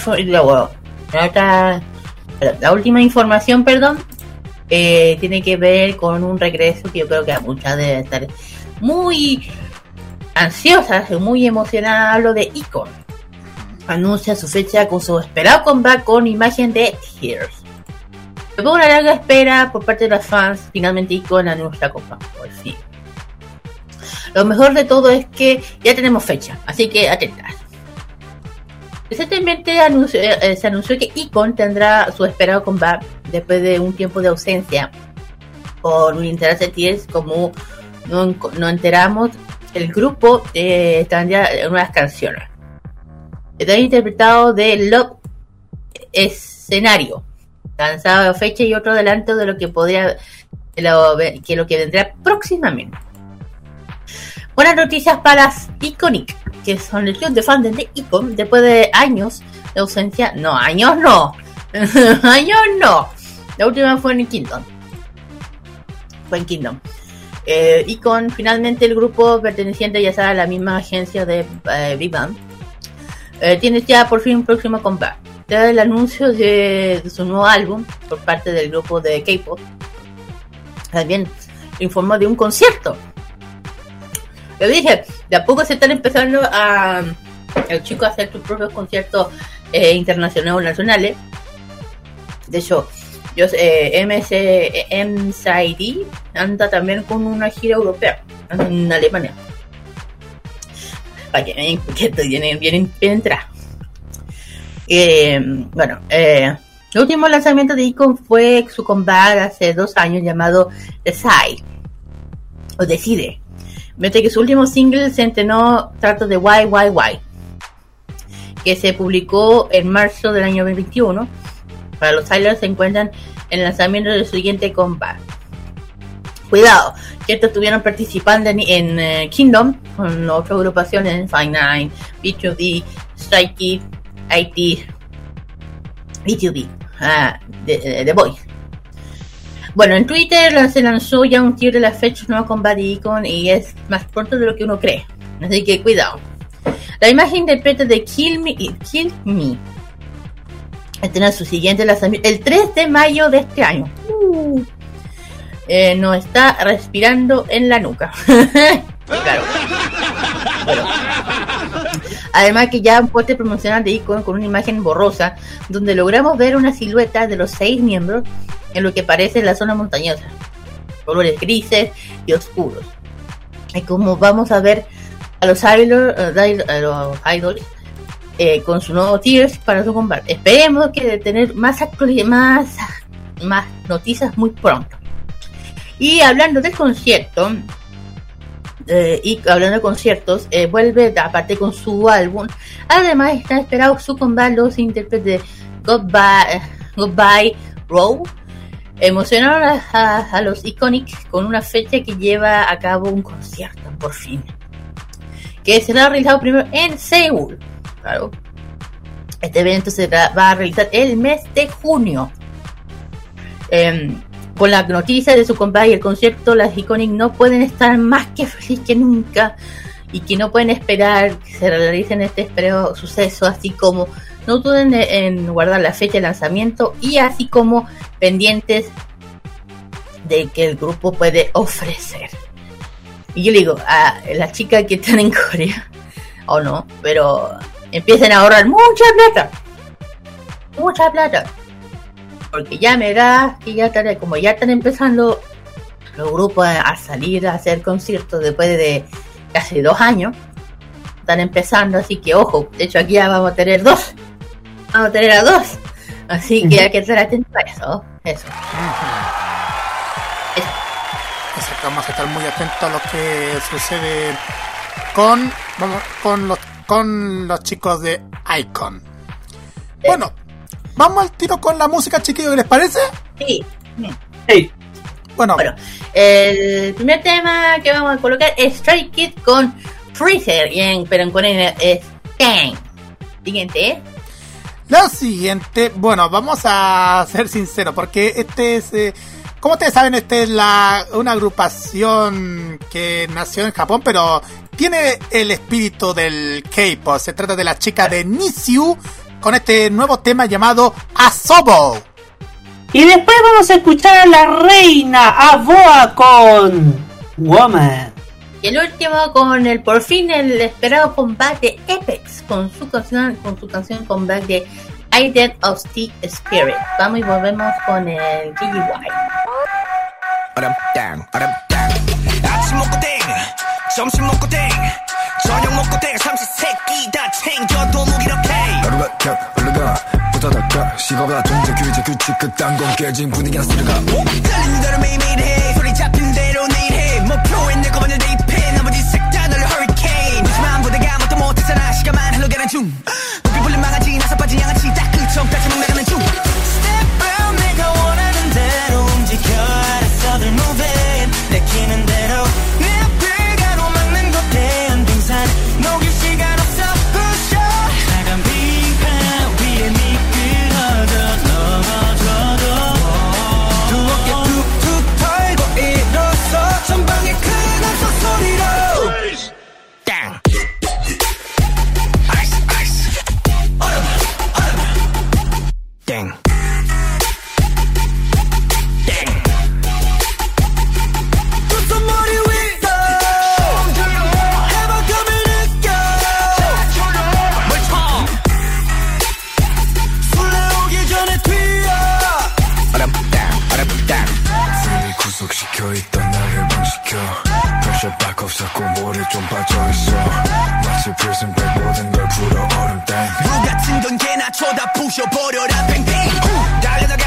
La última información, perdón, eh, tiene que ver con un regreso que yo creo que a muchas debe estar muy ansiosas, muy emocionadas. Hablo de Icon. Anuncia su fecha con su esperado comeback con imagen de. Después de una larga espera por parte de los fans, finalmente Icon anuncia comeback, por fin. Lo mejor de todo es que ya tenemos fecha, así que atentas. Recientemente eh, eh, se anunció que Icon tendrá su esperado comeback después de un tiempo de ausencia por un interés de como no, no enteramos, el grupo eh, tendrá unas canciones. Está interpretado de Love Escenario, lanzado a fecha y otro adelanto de lo que podría de lo, que lo que vendrá próximamente. Buenas noticias para Iconic, que son el club de fans de Icon después de años de ausencia. No, años no. años no. La última fue en Kingdom. Fue en Kingdom. Eh, Icon, finalmente el grupo perteneciente ya sabe a la misma agencia de eh, Big Bang, eh, tiene ya por fin un próximo comeback. Tras el anuncio de, de su nuevo álbum por parte del grupo de K-pop, también informó de un concierto. Lo dije, de a poco se están empezando a el chico a hacer sus propios conciertos eh, internacionales o nacionales. De hecho, yo eh, MC, MSID anda también con una gira europea en Alemania. Para que vean que estoy bien, entrada. Eh, bueno, eh, el último lanzamiento de Icon fue su comeback hace dos años llamado Decide o Decide. Mientras que su último single se entrenó trato de Why Why Why que se publicó en marzo del año 2021. Para los Islands se encuentran en el lanzamiento del siguiente comeback. Cuidado, que estos estuvieron participando en, eh, Kingdom con otras agrupaciones, Fine Nine, B2B, Strike Kids, IT, B2B, ah, de, de- The Boys. Bueno, en Twitter se lanzó ya un tier de la fecha nueva con Bad Icon y es más pronto de lo que uno cree. Así que cuidado. La imagen interpreta de Kill Me, Kill Me. Tendrá su siguiente lanzamiento el 3 de mayo de este año. Uh. Eh, nos está respirando en la nuca. claro. Además que ya un póster promocional de Icon con una imagen borrosa donde logramos ver una silueta de los seis miembros en lo que parece la zona montañosa. Colores grises y oscuros. Y como vamos a ver a los idols, a los idols eh, con su nuevo Tears para su combate. Esperemos que tener más más, más noticias muy pronto. Y hablando del concierto, eh, y hablando de conciertos, eh, vuelve aparte con su álbum. Además, está esperado su combate los intérpretes de Goodbye, Goodbye Row. Emocionaron a, a- a los Iconic con una fecha que lleva a cabo un concierto, por fin. Que será realizado primero en Seúl. Claro. Este evento se va a realizar el mes de junio. Em, con la noticia de su combate y el concierto, las Iconic no pueden estar más que feliz que nunca y que no pueden esperar que se realicen este esperado suceso, así como no duden en guardar la fecha de lanzamiento y así como pendientes de que el grupo puede ofrecer. Y yo le digo a las chicas que están en Corea, o no, pero empiecen a ahorrar mucha plata, mucha plata, porque ya me da que ya están, como ya están empezando los grupos a, a salir a hacer conciertos después de casi dos años, están empezando, así que ojo, de hecho aquí ya vamos a tener dos, vamos a tener a dos, así que hay que estar atentos a eso, eso. Exacto, vamos a estar muy atentos a lo que sucede con, vamos, con, los, con los chicos de Icon. Bueno, vamos al tiro con la música, chiquillos, ¿qué les parece? Sí. Sí. Bueno, Bueno, el primer tema que vamos a colocar es Stray Kid con Freezer, y en, pero en coreano es Tang. Siguiente. la siguiente, bueno, vamos a ser sinceros, porque este es, eh, como ustedes saben, este es la, una agrupación que nació en Japón, pero tiene el espíritu del K-pop. Se trata de la chica de Nisiu con este nuevo tema llamado Asobo. Y después vamos a escuchar a la reina a Boa con Woman. Y el último con el por fin el esperado comeback de Apex con su canción con su canción comeback de Ident of Steel Spirit. Vamos y volvemos con el GGY. 점심 먹고 땡 저녁 먹고 땡 삼시세끼 다 챙겨도 무기력해 하루가 켜 올라가 부다닥가 식어가 통제 규제 규칙 그딴 건 깨진 분위기나 쓸어가. 떨리는 대로 매일매일 해. 소리 잡힌 대로 내일 해. 목표에 내 것만을 대입해 나머지 색다 널 허리케인 하지만 보다가 뭣도 못했잖아. 시간만 흘러가는 중. 높이 불린 망아지 나서 빠진 양아치 딱 그쪽까지 막 나가는 중. Step out 내가 원하는 대로 움직여. 알았어 들 moving. 내키는 대로 구속시켜 있던 날 해방시켜 프레셔 받고 자꾸 모래 좀 빠져있어. 마치 프리즌 브레이크 모든 걸 풀어 얼음 땡. 물 같은 건 개나 쳐다 부셔버려라 뱅뱅. 달려나가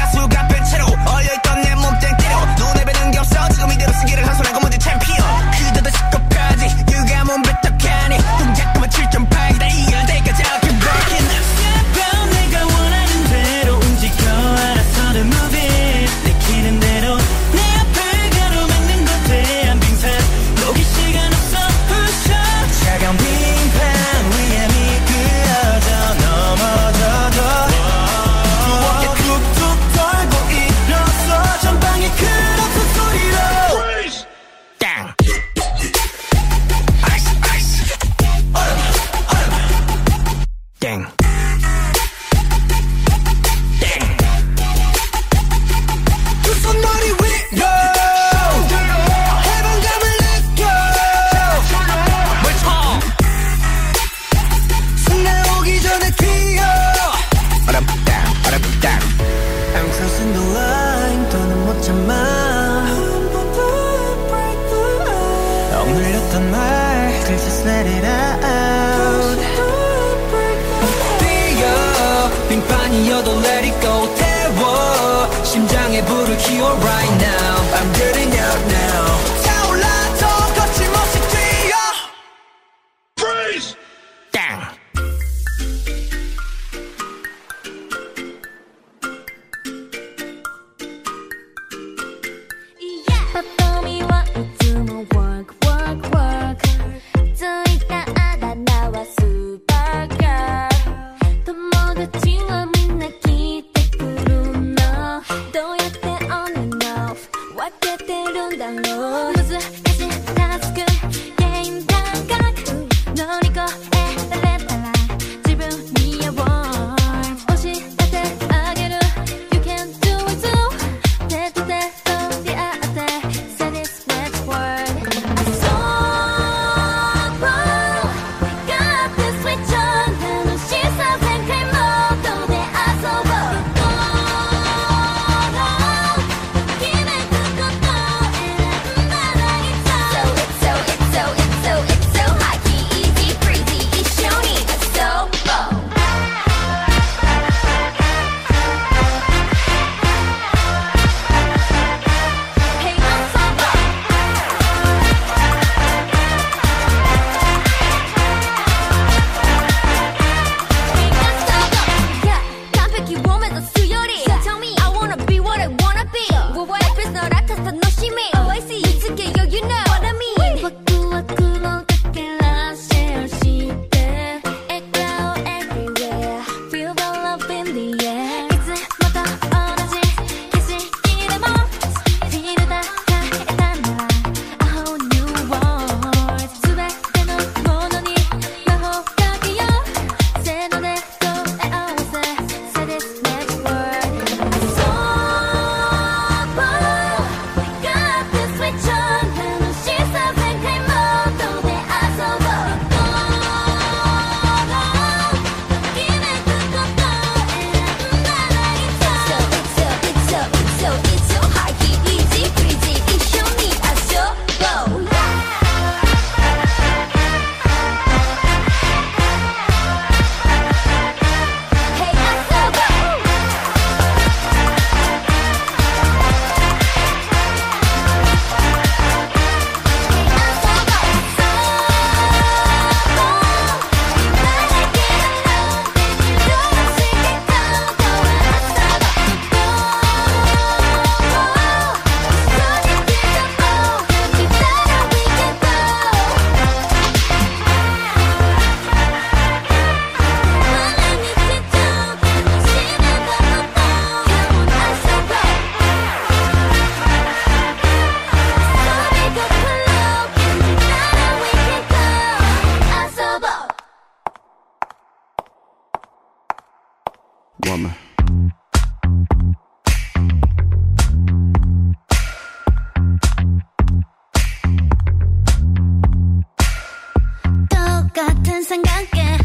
난 생각에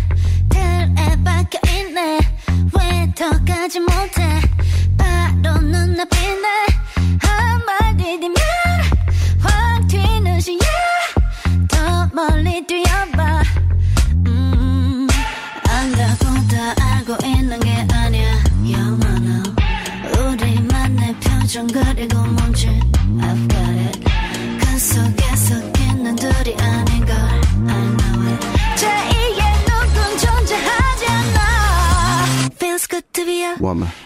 틀에 박혀 있네. 왜 더 가지 못해. 바로 눈앞이네. 한마디 되면 확 튀는 시야. 더 멀리 뛰어봐. 음, 안다보다 알고 있는 게 아니야. 영원한 우리만의 표정 그리고 멈출 com.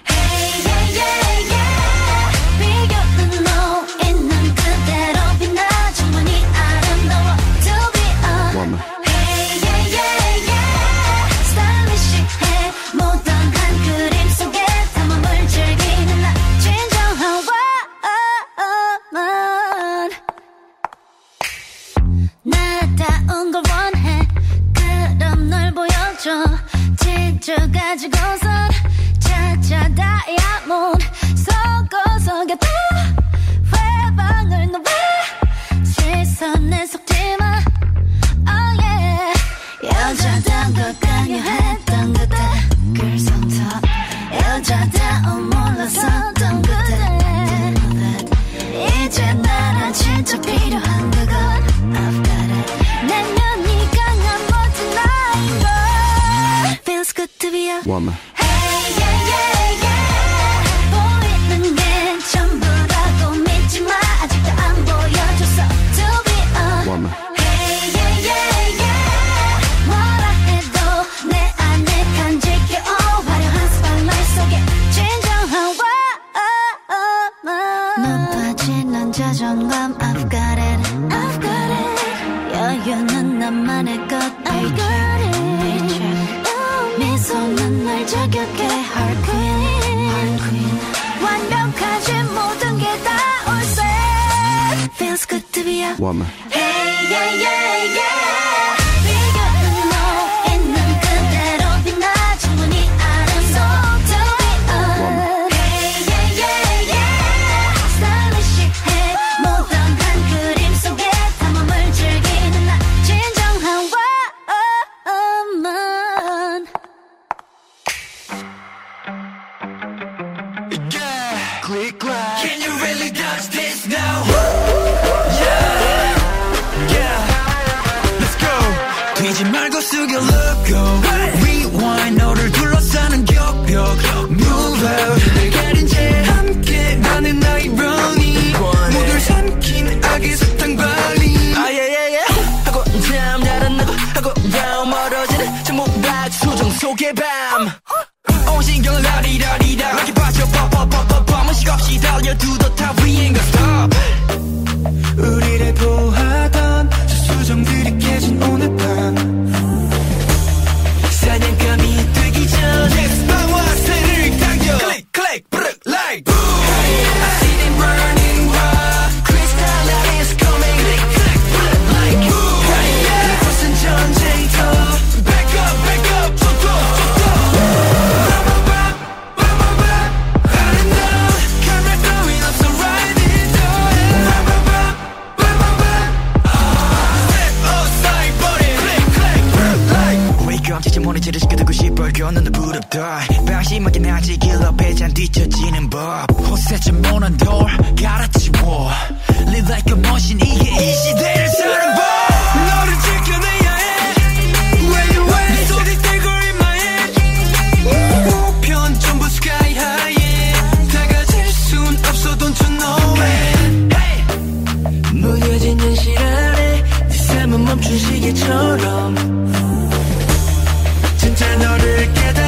언제 너를 깨달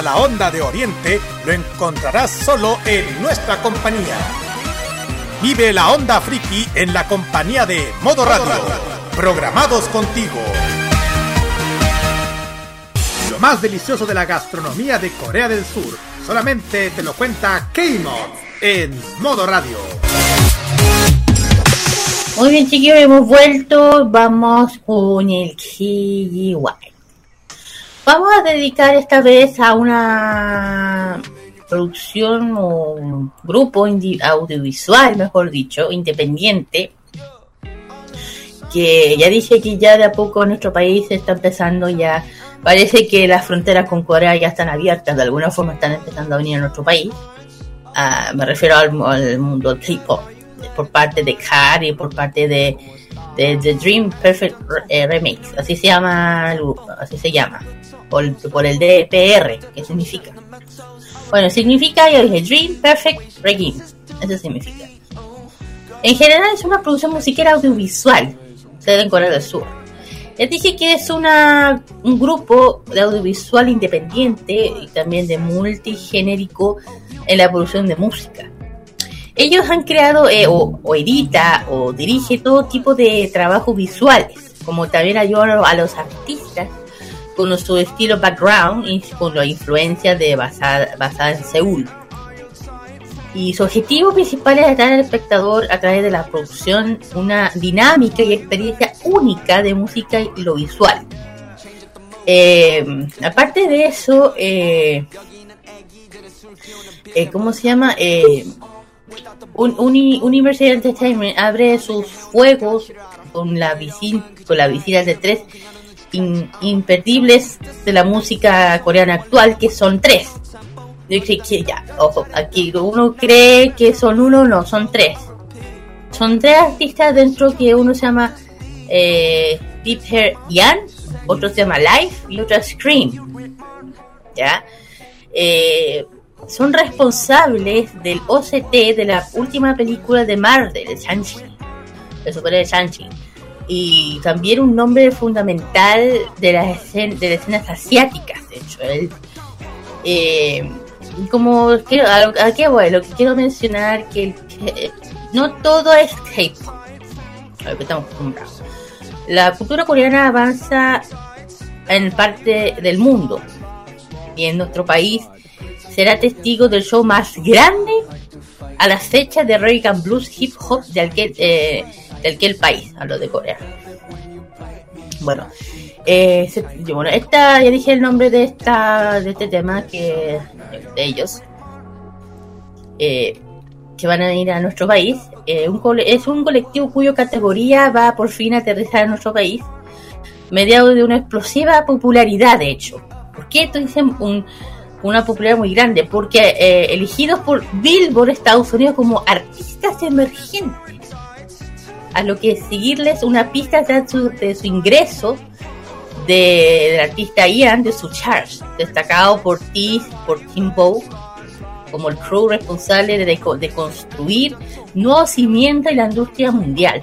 La onda de Oriente lo encontrarás solo en nuestra compañía. Vive la onda friki en la compañía de Modo Radio. Programados contigo. Lo más delicioso de la gastronomía de Corea del Sur solamente te lo cuenta K-Mod en Modo Radio. Muy bien, chiquillos, hemos vuelto. Vamos con el KGY. Vamos a dedicar esta vez a una producción o un grupo audiovisual, mejor dicho, independiente, que ya dije que ya de a poco nuestro país está empezando ya, parece que las fronteras con Corea ya están abiertas, de alguna forma están empezando a venir a nuestro país. Ah, me refiero al, al mundo del K-pop, por parte de CAR y por parte de, de The Dream Perfect eh, Remix, así se llama el grupo, así se llama, por, el DPR, que significa. Bueno, significa, yo dije Dream Perfect Remix, eso significa. En general es una producción musical audiovisual, en Corea del Sur. Les dije que es una, un grupo de audiovisual independiente y también de multigenérico en la producción de música. Ellos han creado eh, o, edita o dirige todo tipo de trabajos visuales, como también ayuda a los artistas con su estilo background y con la influencia de basada, basada en Seúl. Y su objetivo principal es dar al espectador a través de la producción una dinámica y experiencia única de música y lo visual. Eh, aparte de eso, eh, eh, ¿cómo se llama? Eh, un, Uni- Universal Entertainment abre sus juegos con la visita, con la visita de tres imperdibles de la música coreana actual, que son tres. Yo creo que ya, ojo, aquí uno cree que son uno, no, son tres. Son tres artistas dentro que uno se llama eh, Deep Hair Yan, otro se llama Life y otro Scream. ¿Ya? Eh, son responsables del OCT de la última película de Marvel, Shang-Chi, el superhéroe Shang-Chi. Y también un nombre fundamental de las, escen- de las escenas asiáticas, de hecho. Él, eh, como quiero, a, a qué voy, lo que quiero mencionar que, el- que, eh, no todo es K-pop, a lo que estamos acostumbrados. La cultura coreana avanza en parte del mundo y en nuestro país será testigo del show más grande a las fechas de and Blues Hip Hop de aquel, eh, de aquel país, hablo de Corea. Bueno, eh, bueno, esta, ya dije el nombre de esta, de este tema que de ellos, eh, que van a ir a nuestro país. Eh, es un colectivo cuya categoría va por fin a aterrizar en nuestro país, mediado de una explosiva popularidad, de hecho. ¿Por qué esto dice un, una popularidad muy grande? Porque eh, elegidos por Billboard Estados Unidos como artistas emergentes, a lo que seguirles una pista de su, ingreso de, del artista Ian de su Charge, destacado por T, por Tim Bow, como el crew responsable de, de construir nuevos cimientos en la industria mundial.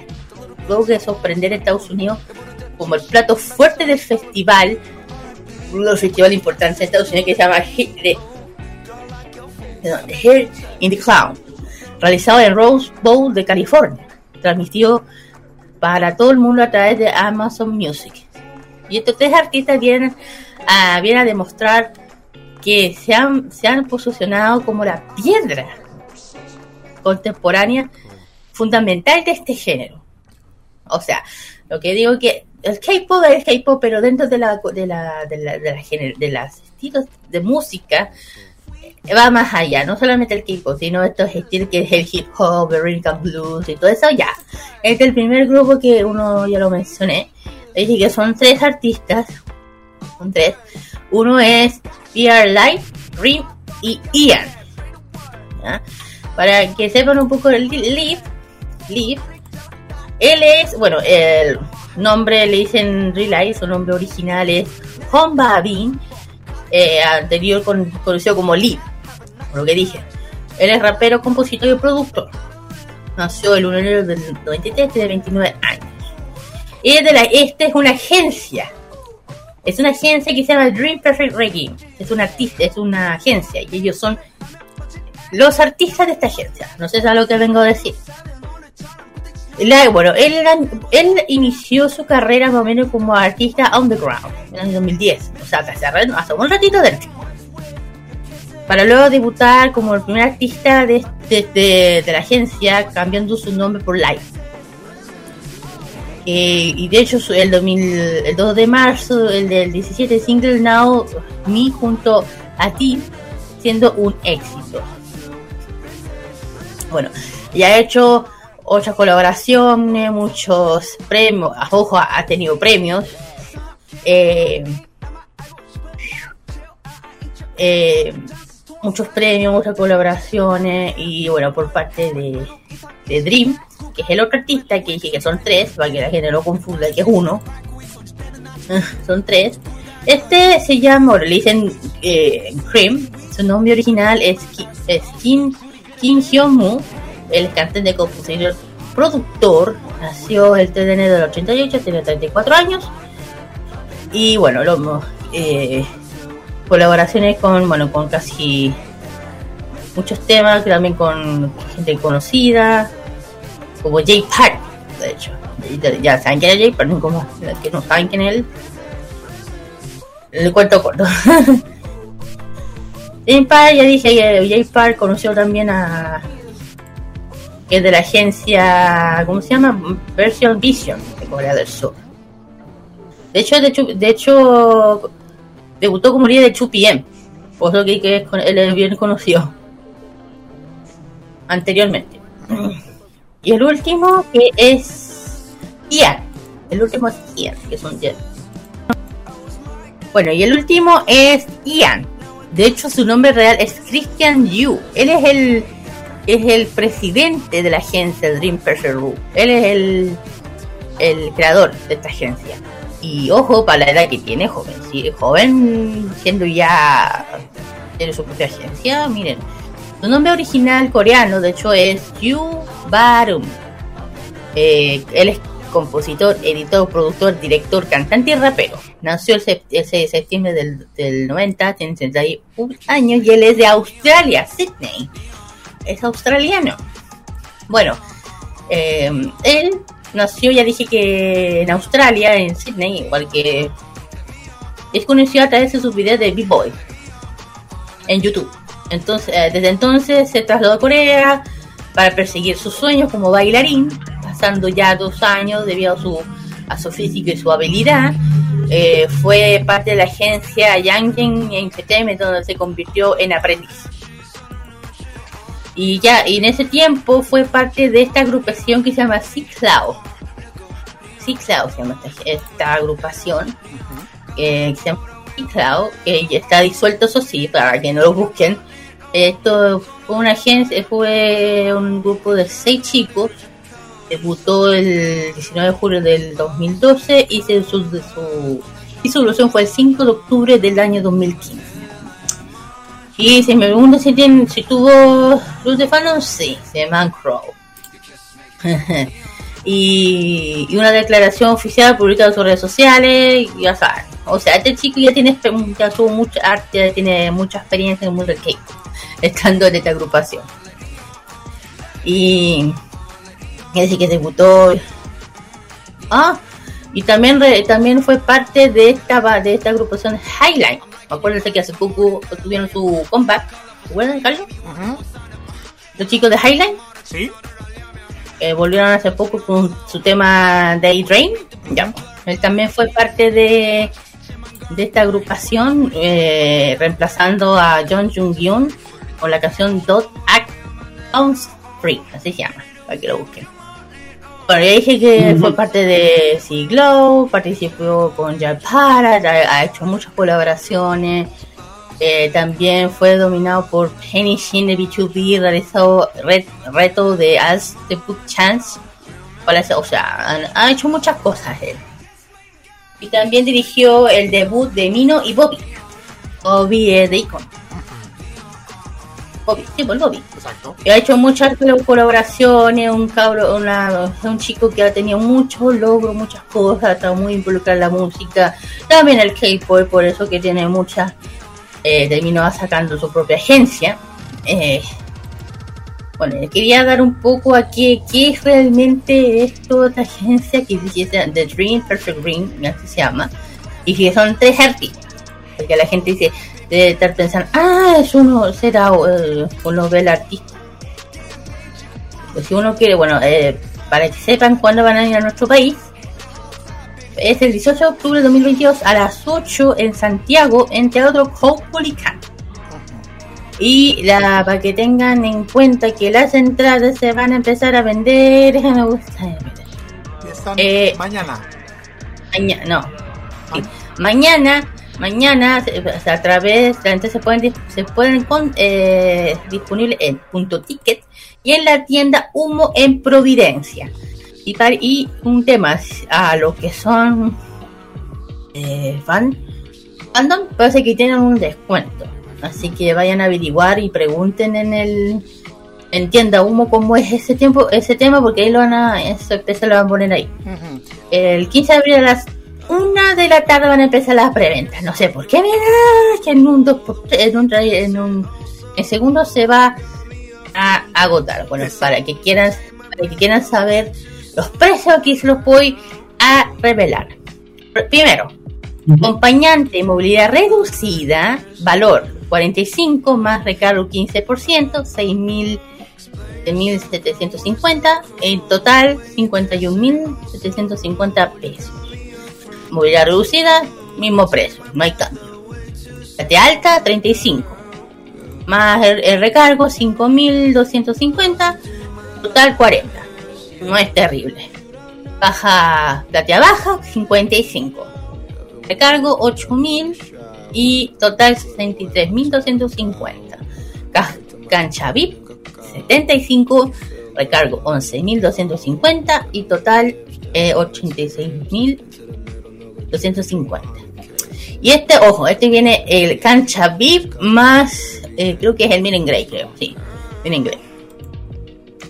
Luego de sorprender a Estados Unidos como el plato fuerte del festival, un festival importante en Estados Unidos que se llama Hit the, Hair in the Clown, realizado en Rose Bowl de California, transmitido para todo el mundo a través de Amazon Music. Y estos tres artistas vienen a, vienen a demostrar que se han, se han posicionado como la piedra contemporánea fundamental de este género. O sea, lo que digo que el K-pop es K-pop, pero dentro de la de la de la, de la de las estilos de música va más allá, no solamente el K-pop, sino estos estilos que es el hip hop, el rhythm blues y todo eso ya. Este es el primer grupo que uno ya lo mencioné. Dije que son tres artistas, son tres. Uno es PR Light, Rim y Ian. ¿ya? Para que sepan un poco el Liv, Liv, él es, bueno, el nombre le dicen Relay, su nombre original es Honba Bin, eh, anterior con- conocido como Liv, por lo que dije. Él es rapero, compositor y productor. Nació el 1 de enero del 93, tiene 29 años. Y es es una agencia. Es una agencia que se llama Dream Perfect Reggae. Es una artista, es una agencia. Y ellos son los artistas de esta agencia. No sé si es lo que vengo a decir. La- bueno, él, él inició su carrera más o menos como artista underground en el año 2010. O sea, hace, hace un ratito del Para luego debutar como el primer artista de, de, de- de la agencia, cambiando su nombre por Live. Eh, y de hecho, el, 2000 el 2 de marzo, el del 17 single Now Me junto a ti, siendo un éxito. Bueno, ya ha hecho otras colaboraciones, muchos premios, ojo, ha tenido premios. Eh, eh, muchos premios, muchas colaboraciones y bueno, por parte de, Dream, que es el otro artista que dije que son tres, para que la gente no confunda que es uno. son tres. Este se llama, le dicen eh, Cream, su nombre original es Kim, Kim Hyun-moo, el cantante, compositor, productor, nació el 3 de enero del 88, tiene 34 años. Y bueno, lo, eh, colaboraciones con, bueno, con casi muchos temas, también con gente conocida, como Jay Park, de hecho. Ya- saben quién es Jay Park, como que no saben quién es él. El cuento corto. Jay Park, ya dije Jay Park conoció también a que es de la agencia, ¿cómo se llama? Version Vision de Corea del Sur. De hecho, de de hecho debutó como líder de 2PM, por eso que, que él es bien conocido anteriormente. Y el último que es Ian. El último es Ian, que es un jet. Bueno, y el último es Ian. De hecho, su nombre real es Christian Yu. Él es el es el presidente de la agencia Dream Pressure Group. Él es el, creador de esta agencia. Y ojo, para la edad que tiene, joven, sí, joven siendo ya tiene su propia agencia, miren. Su nombre original coreano, de hecho, es Yu Barum. Eh, él es compositor, editor, productor, director, cantante y rapero. Nació el 6 de septiembre del, del 90, tiene 31 años y él es de Australia, Sydney. Es australiano. Bueno, eh, él nació, ya dije que en Australia, en Sydney, igual que es conocido a través de sus videos de B-Boy en YouTube. Entonces, eh, desde entonces se trasladó a Corea para perseguir sus sueños como bailarín, pasando ya dos años debido a su, a su físico y su habilidad. Eh, fue parte de la agencia Yangjin Entertainment, donde se convirtió en aprendiz. Y ya, y en ese tiempo fue parte de esta agrupación que se llama Ciclao. Ciclao se llama esta, esta agrupación. eh, que se llama Ciclao, que ya está disuelto, eso sí, para que no lo busquen. Esto fue una agencia, fue un grupo de seis chicos. Debutó el 19 de julio del 2012 y se, su, su evolución fue el 5 de octubre del año 2015. Y si me preguntan si, tiene, si tuvo luz de fandom, sí, se llama Crow. y, una declaración oficial publicada en sus redes sociales, y ya saben. O sea, este chico ya tiene ya tuvo mucha arte, ya tiene mucha experiencia en el mundo del cake, estando en esta agrupación. Y así que debutó. Ah, y también re- también fue parte de esta de esta agrupación Highline. Acuérdense que hace poco tuvieron su comeback. ¿Se acuerdan, Carlos? Los chicos de Highline. Sí. Eh, volvieron hace poco con su tema Daydream. Ya. Él también fue parte de, de esta agrupación, eh, reemplazando a John Jung Yoon con la canción Dot Act on Free, así se llama, para que lo busquen. Bueno, ya dije que fue parte de Siglow, participó con Japara, ha, ha hecho muchas colaboraciones. Eh, también fue dominado por Penny Shin de B2B, realizó ret- reto de As the Book Chance. O sea, han- ha hecho muchas cosas él. Y también dirigió el debut de Mino y Bobby. Bobby es de Icon. Bobby, sí, pues Bobby. Exacto. Y ha hecho muchas colaboraciones, un cabro, una, un chico que ha tenido muchos logros, muchas cosas, está muy involucrado en la música, también el K-pop, por eso que tiene muchas, eh, terminó sacando su propia agencia. Eh, bueno, quería dar un poco a qué, qué es realmente esto, esta agencia que dice The Dream Perfect Dream, así se llama, y que son tres artistas, porque la gente dice, debe estar pensando, ah, es uno, será eh, uno ve el artista. Pues si uno quiere, bueno, eh, para que sepan cuándo van a ir a nuestro país, es el 18 de octubre de 2022 a las 8 en Santiago, en Teatro Caupolicán. Y la, para que tengan en cuenta que las entradas se van a empezar a vender. Y están Eh, mañana. Mañana, no. Sí. Mañana, mañana, a través, gente se pueden, se pueden con, eh, disponible en punto ticket y en la tienda Humo en Providencia. Y, par- y un tema a los que son eh, fan, fandom, parece que tienen un descuento. Así que vayan a averiguar y pregunten en el en tienda Humo cómo es ese tiempo, ese tema, porque ahí lo van a, esa sorpresa lo van a poner ahí. El 15 de abril a las 1 de la tarde van a empezar las preventas. No sé por qué, que en un, dos en un, en un en segundo se va a agotar. Bueno, para que quieran, para que quieran saber los precios, aquí se los voy a revelar. Pr- Primero, acompañante movilidad reducida, valor 45 más recargo 15%, 6.000 750, en total 51.750 pesos. Movilidad reducida, mismo precio, no hay cambio. De alta, 35. Más el, el recargo, 5.250, total 40. No es terrible. Baja, platea baja, 55. Recargo, 8.000 y total 63.250. Ca- Cancha VIP, 75, recargo 11.250 y total eh, 86.250. Y este, ojo, este viene el cancha VIP más, eh, creo que es el Miren Grey, creo, sí, Miren Grey.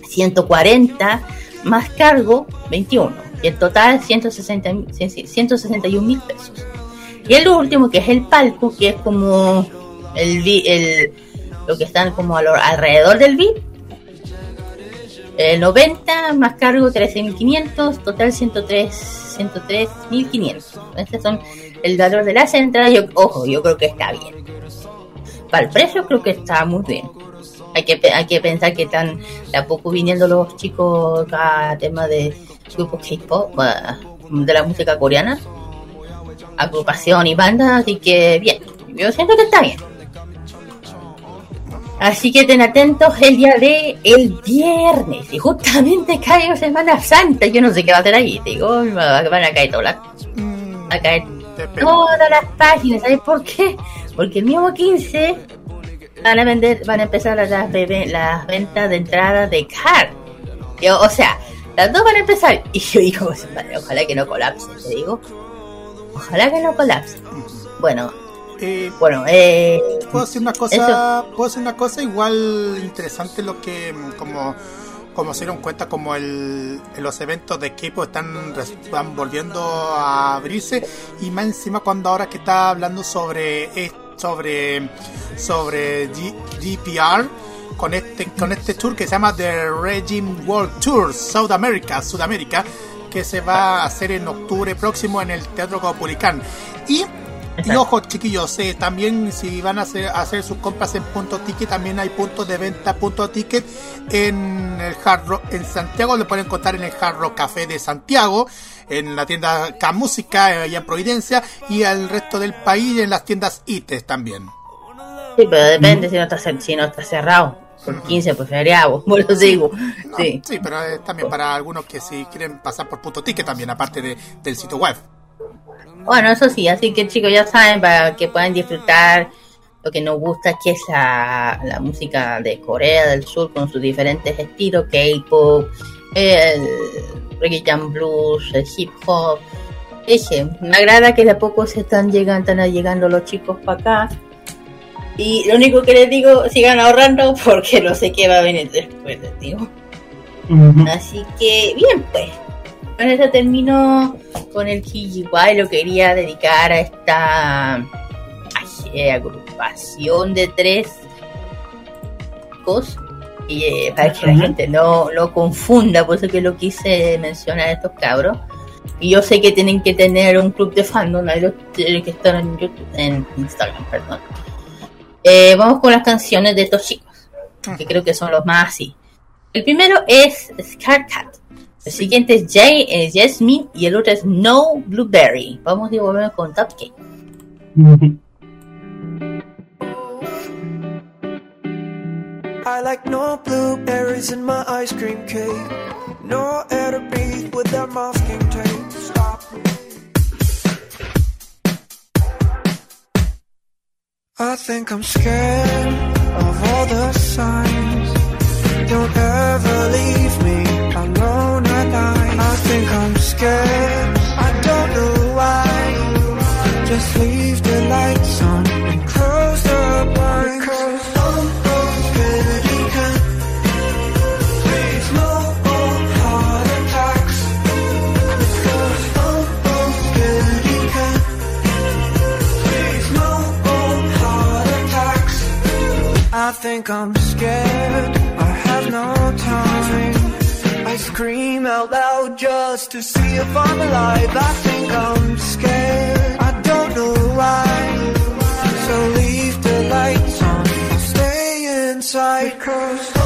140 más cargo, 21. Y el total 160, 161 mil pesos. Y el último, que es el palco, que es como el, el lo que están como alrededor del VIP. El 90 más cargo 13.500, total 103 103.500. Estos son el valor de las entradas. Yo, ojo, yo creo que está bien. Para el precio creo que está muy bien. Hay que, hay que pensar que están de a poco viniendo los chicos a tema de grupos K-pop, de la música coreana, agrupación y banda, así que bien. Yo siento que está bien. Así que estén atentos el día de el viernes. Y justamente cae Semana Santa. Yo no sé qué va a hacer ahí. Te digo, va- van a caer todas las, van a caer todas las páginas. ¿Sabes por qué? Porque el mismo 15 van a vender, van a empezar las, bebé- las ventas de entrada de CAR. Yo, o sea, las dos van a empezar. Y yo digo, ojalá que no colapse, te digo. Ojalá que no colapse. Bueno, Eh, bueno, eh, puedo decir una cosa puedo decir una cosa igual interesante lo que como como se dieron cuenta como el los eventos de K-pop están, están volviendo a abrirse y más encima cuando ahora que está hablando sobre es- sobre sobre G- GPR con este con este tour que se llama The Regime World Tour South America Sudamérica que se va a hacer en octubre próximo en el Teatro Caupolicán y y ojo, chiquillos, eh, también si van a hacer, a hacer sus compras en punto ticket, también hay puntos de venta punto ticket en el Hard Rock, en Santiago, lo pueden encontrar en el Hard Rock Café de Santiago, en la tienda K Música, eh, allá en Providencia, y al resto del país en las tiendas ITES también. sí, pero depende si no está, si no está cerrado. Por 15, pues feriado, por eso digo. Sí. Sí, pero es también para algunos que si quieren pasar por punto ticket también, aparte de, del sitio web. Bueno, eso sí, así que chicos ya saben para que puedan disfrutar lo que nos gusta que es la, la música de Corea del Sur con sus diferentes estilos, K-pop, el reggae jam blues, el hip hop. Dije, me agrada que de a poco se están llegando, están llegando los chicos para acá. Y lo único que les digo, sigan ahorrando porque no sé qué va a venir después, digo. Así que, bien, pues. Con eso termino con el KGY. Lo quería dedicar a esta ay, eh, agrupación de tres chicos. Y eh, para que la Ujú. gente no lo confunda, por eso que lo quise mencionar a estos cabros. Y yo sé que tienen que tener un club de fandom, ahí los que estar en YouTube, en Instagram, perdón. Eh, vamos con las canciones de estos chicos, que creo que son los más así. El primero es Scarcat. El siguiente es Jay, es Jasmine y el otro es No Blueberry. Vamos y volvemos con Top K. I like no blueberries in my ice cream cake. No to breathe without masking tape. Stop. I think I'm scared of all the signs. Don't ever leave me alone think I'm scared. I don't know why. Just leave the lights on and close the blinds. Cause you. Please no more heart attacks. You. Please no more heart attacks. I think I'm scared. I have no time. I scream out loud just to see if I'm alive. I think I'm scared. I don't know why. So leave the lights on. Stay inside. Cause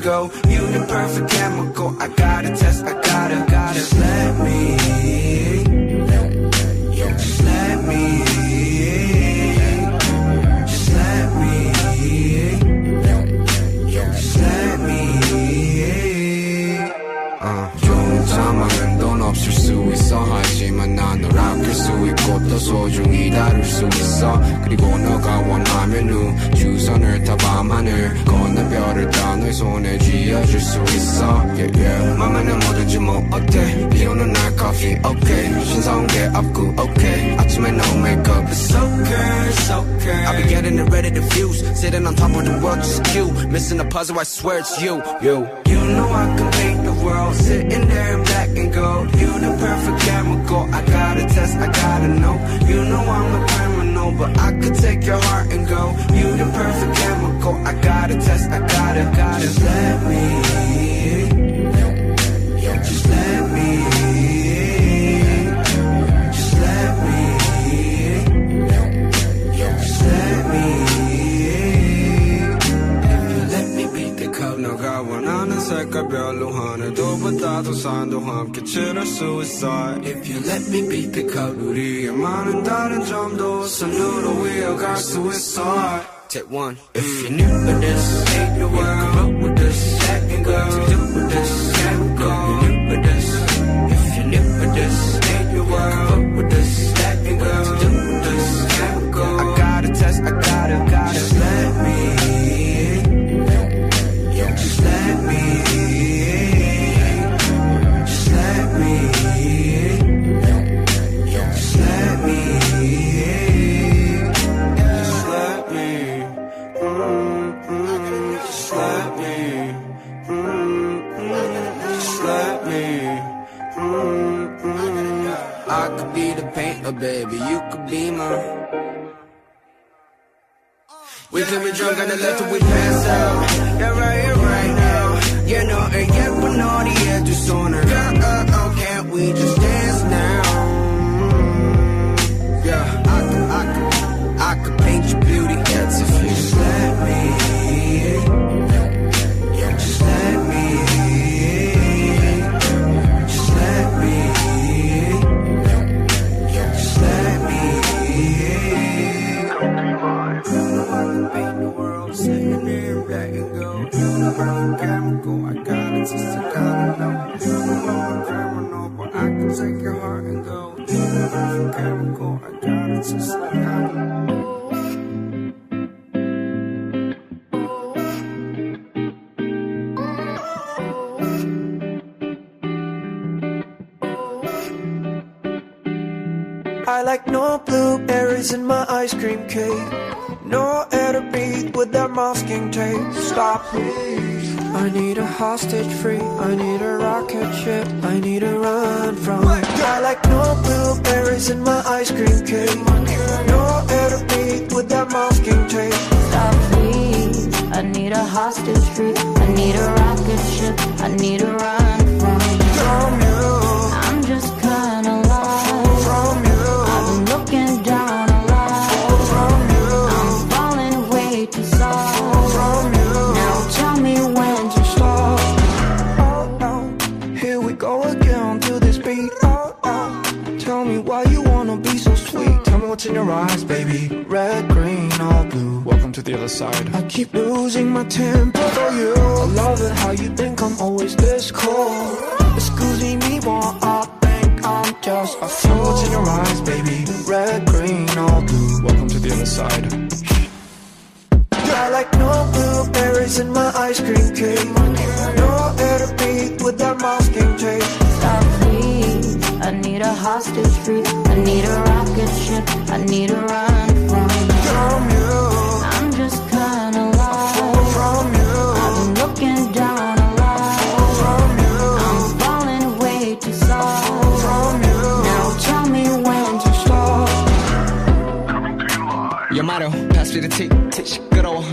go. You the perfect chemical. I gotta 수 있어 yeah, yeah. 맘에는 뭐든지 뭐 어때 비 오는 날 커피 okay 신사온 게 없고 okay 아침에 no makeup It's okay, it's okay. I'll be getting it ready to fuse Sitting on top of the world just cute Missing a puzzle I swear it's you You You know I can paint the world sitting there in black and gold. You the perfect chemical. I gotta test, I gotta know. You know I'm a criminal, but I could take your heart and go. You the perfect chemical. I gotta test, I gotta, gotta. Let me. 색깔별로 하늘도보다도 산도 함께 치를 수 있어 If you let me beat the cup, 우리의 많은 다른 점도 선으로 이어갈 수 있어 Take one If you knew what this ain't the world, come up with this second girl. To do with this chemical. If you knew what this, if you knew what this ain't the world, the baby, you could be my We can be drunk on the left till we pass out. Yeah, right here, right now. Yeah, no, and yet we're naughty yet do sooner. Yeah, uh, oh, can't we just dance just know I'm criminal, but I can take your heart and go. Chemical, I got it, just I know. I like no blueberries in my ice cream cake. No air to breathe with that masking tape. Stop, please. I need a hostage free. I need a rocket ship. I need to run from. I like no blueberries in my ice cream cake. No air to breathe with that masking tape. Stop, please. I need a hostage free. I need a rocket ship. I need to run the other side. I keep losing my temper for you. I love it how you think I'm always this cold. Excuse me, what I think I'm just a fool. Tell me what's in your eyes, baby. Red, green, all blue. Welcome to the other side. I like no blueberries in my ice cream cake. No air to breathe with that masking tape. Stop, please. I need a hostage free. I need a rocket ship. I need to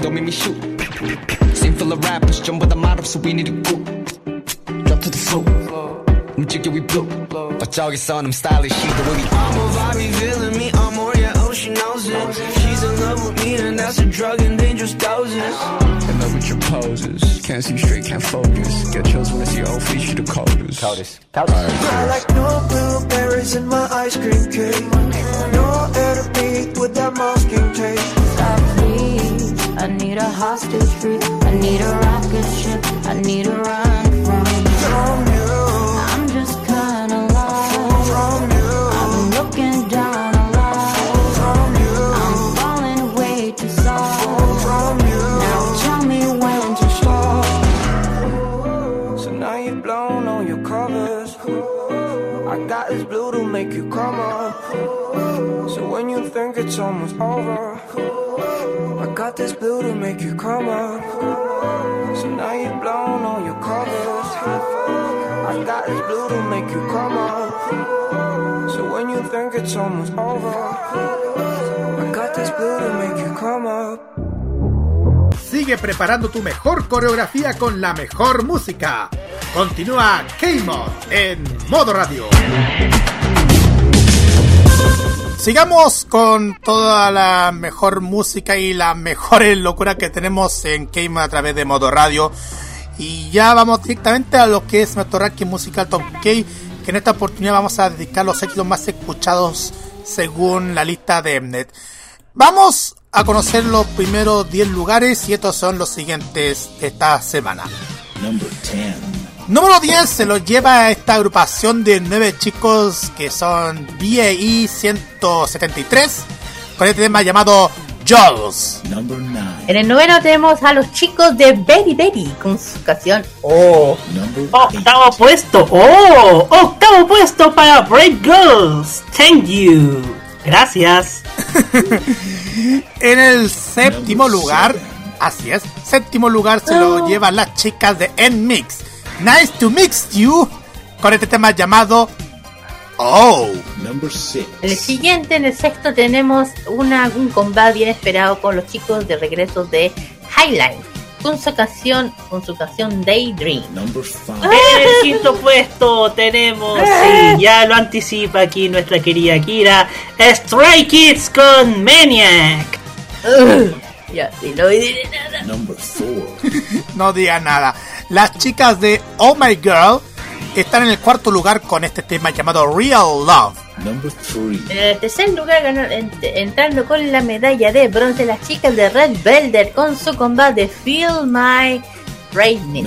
don't make me shoot. Scene full of rappers, 전부 다 말없어, we need to go. Drop to the floor, 움직여 we blow. 어쩌겠어, I'm stylish, the way we I'm a vibe, you feeling me, I'm more, yeah, oh she knows it. She's in love with me, and that's a drug and dangerous doses. In love with your poses. Can't see straight, can't focus. Get chills when I see your old face, you the coldest. Coldest. I like no blueberries in my ice cream cake. No air to breathe with that masking tape. I need a hostage free. I need a rocket ship. I need a run from. You. I'm just kinda lost. From you. I've been looking down a lot. You. I'm falling way too soft. You. Now tell me when to stop. So now you've blown all your covers. I got this blue to make you come up. So when you think it's almost over, this make you come up. So now your got this make you come up. So when you think it's almost over, got this make you come up. Sigue preparando tu mejor coreografía con la mejor música. Continúa K-Mod en modo radio. Sigamos con toda la mejor música y la mejor locura que tenemos en K-Mod a través de modo radio. Y ya vamos directamente a lo que es nuestro ranking musical Top K, que en esta oportunidad vamos a dedicar los éxitos más escuchados según la lista de Mnet. Vamos a conocer los primeros 10 lugares y estos son los siguientes de esta semana. Número 10 se lo lleva esta agrupación de 9 chicos que son BAE 173 con este tema llamado Jaws. En el noveno tenemos a los chicos de Betty Betty con su canción Oh. Octavo puesto. ¡Oh! Octavo puesto para Brave Girls. Thank you. Gracias. En el séptimo lugar, así es, séptimo lugar se lo llevan las chicas de N-Mix. Nice to mix you con este tema llamado Oh. En el siguiente, en el sexto, tenemos una, un combate bien esperado con los chicos de regreso de Highline con su canción, con su canción Daydream. En el quinto puesto tenemos, sí, ya lo anticipa aquí nuestra querida Kira, Stray Kids con Maniac. Ya, sí, no diré nada. no diga nada. Las chicas de Oh My Girl están en el cuarto lugar con este tema llamado Real Love. En el tercer lugar, ganó- ent- entrando con la medalla de bronce, las chicas de Red Velvet con su combate Feel My Rating.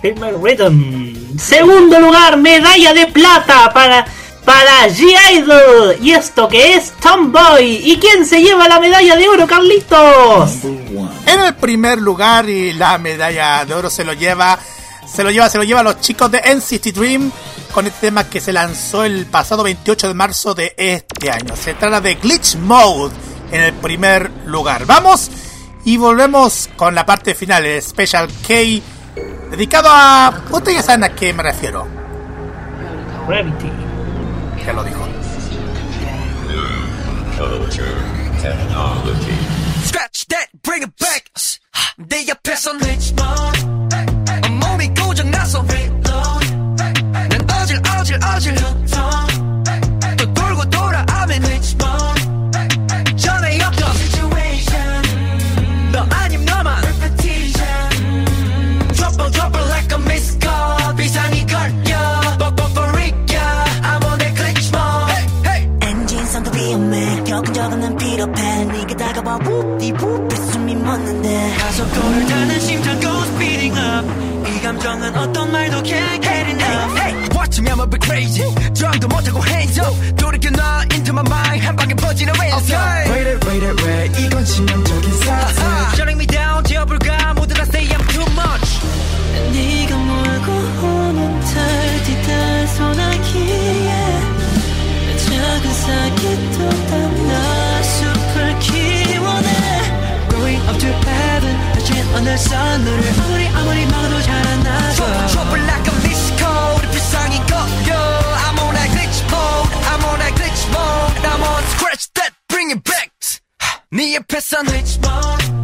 Feel My Rhythm. Segundo lugar, medalla de plata para, para G-Idol. Y esto que es Tomboy. ¿Y quién se lleva la medalla de oro, Carlitos? En el primer lugar y la medalla de oro se lo lleva, se lo lleva, se lo lleva a los chicos de NCT Dream con este tema que se lanzó el pasado 28 de marzo de este año. Se trata de Glitch Mode en el primer lugar. Vamos y volvemos con la parte final, el Special K, dedicado a... Ustedes ya saben a qué me refiero. Gravity. Ya lo dijo. Scratch that, bring it back. 내 옆에선 몸이 고장나서 난 어질 어질 어질 이 감정은 어떤 말도 can't get enough hey, hey. Watch me I'm a bit crazy 저항도 못하고 hands up 돌이켜 나 into my mind 한 방에 퍼지는 ransom okay. Wait it wait it wait 이건 치명적인 사태 Shutting me down 지어볼까 모두 다 say I'm too much 네가 몰고 오는 달 뒤달 소나기에 작은 사기도 담나 어느새 너를 아무리 아무리 막아도 잘 안 나가 Trouble trouble like a missed code 비상이 걸려 I'm on that glitch mode I'm on that glitch mode I'm on scratch that bring it back 네 옆에선 glitch mode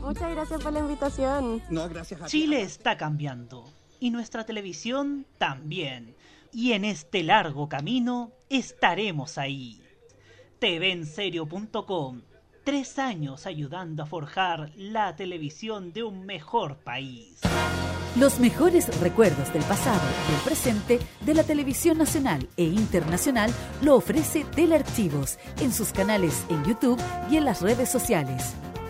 Muchas gracias por la invitación. No, gracias a ti. Chile está cambiando y nuestra televisión también. Y en este largo camino estaremos ahí. TVenserio.com Tres años ayudando a forjar la televisión de un mejor país. Los mejores recuerdos del pasado y del presente de la televisión nacional e internacional lo ofrece Telearchivos en sus canales en YouTube y en las redes sociales.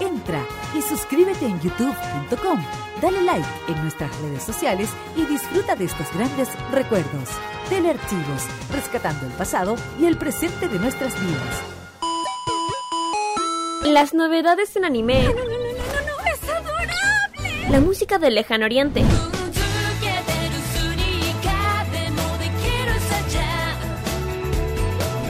Entra y suscríbete en youtube.com, dale like en nuestras redes sociales y disfruta de estos grandes recuerdos. Telearchivos, rescatando el pasado y el presente de nuestras vidas. Las novedades en anime. ¡Es adorable! La música del lejano oriente.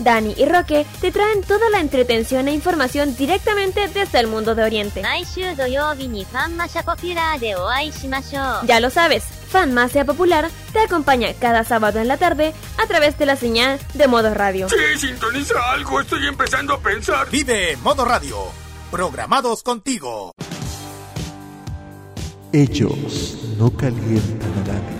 Dani y Roque te traen toda la entretención e información directamente desde el mundo de Oriente. Ya lo sabes, Fanma sea popular te acompaña cada sábado en la tarde a través de la señal de Modo Radio. Sí, sintoniza algo, estoy empezando a pensar. Vive Modo Radio, programados contigo. Ellos no calientan a nadie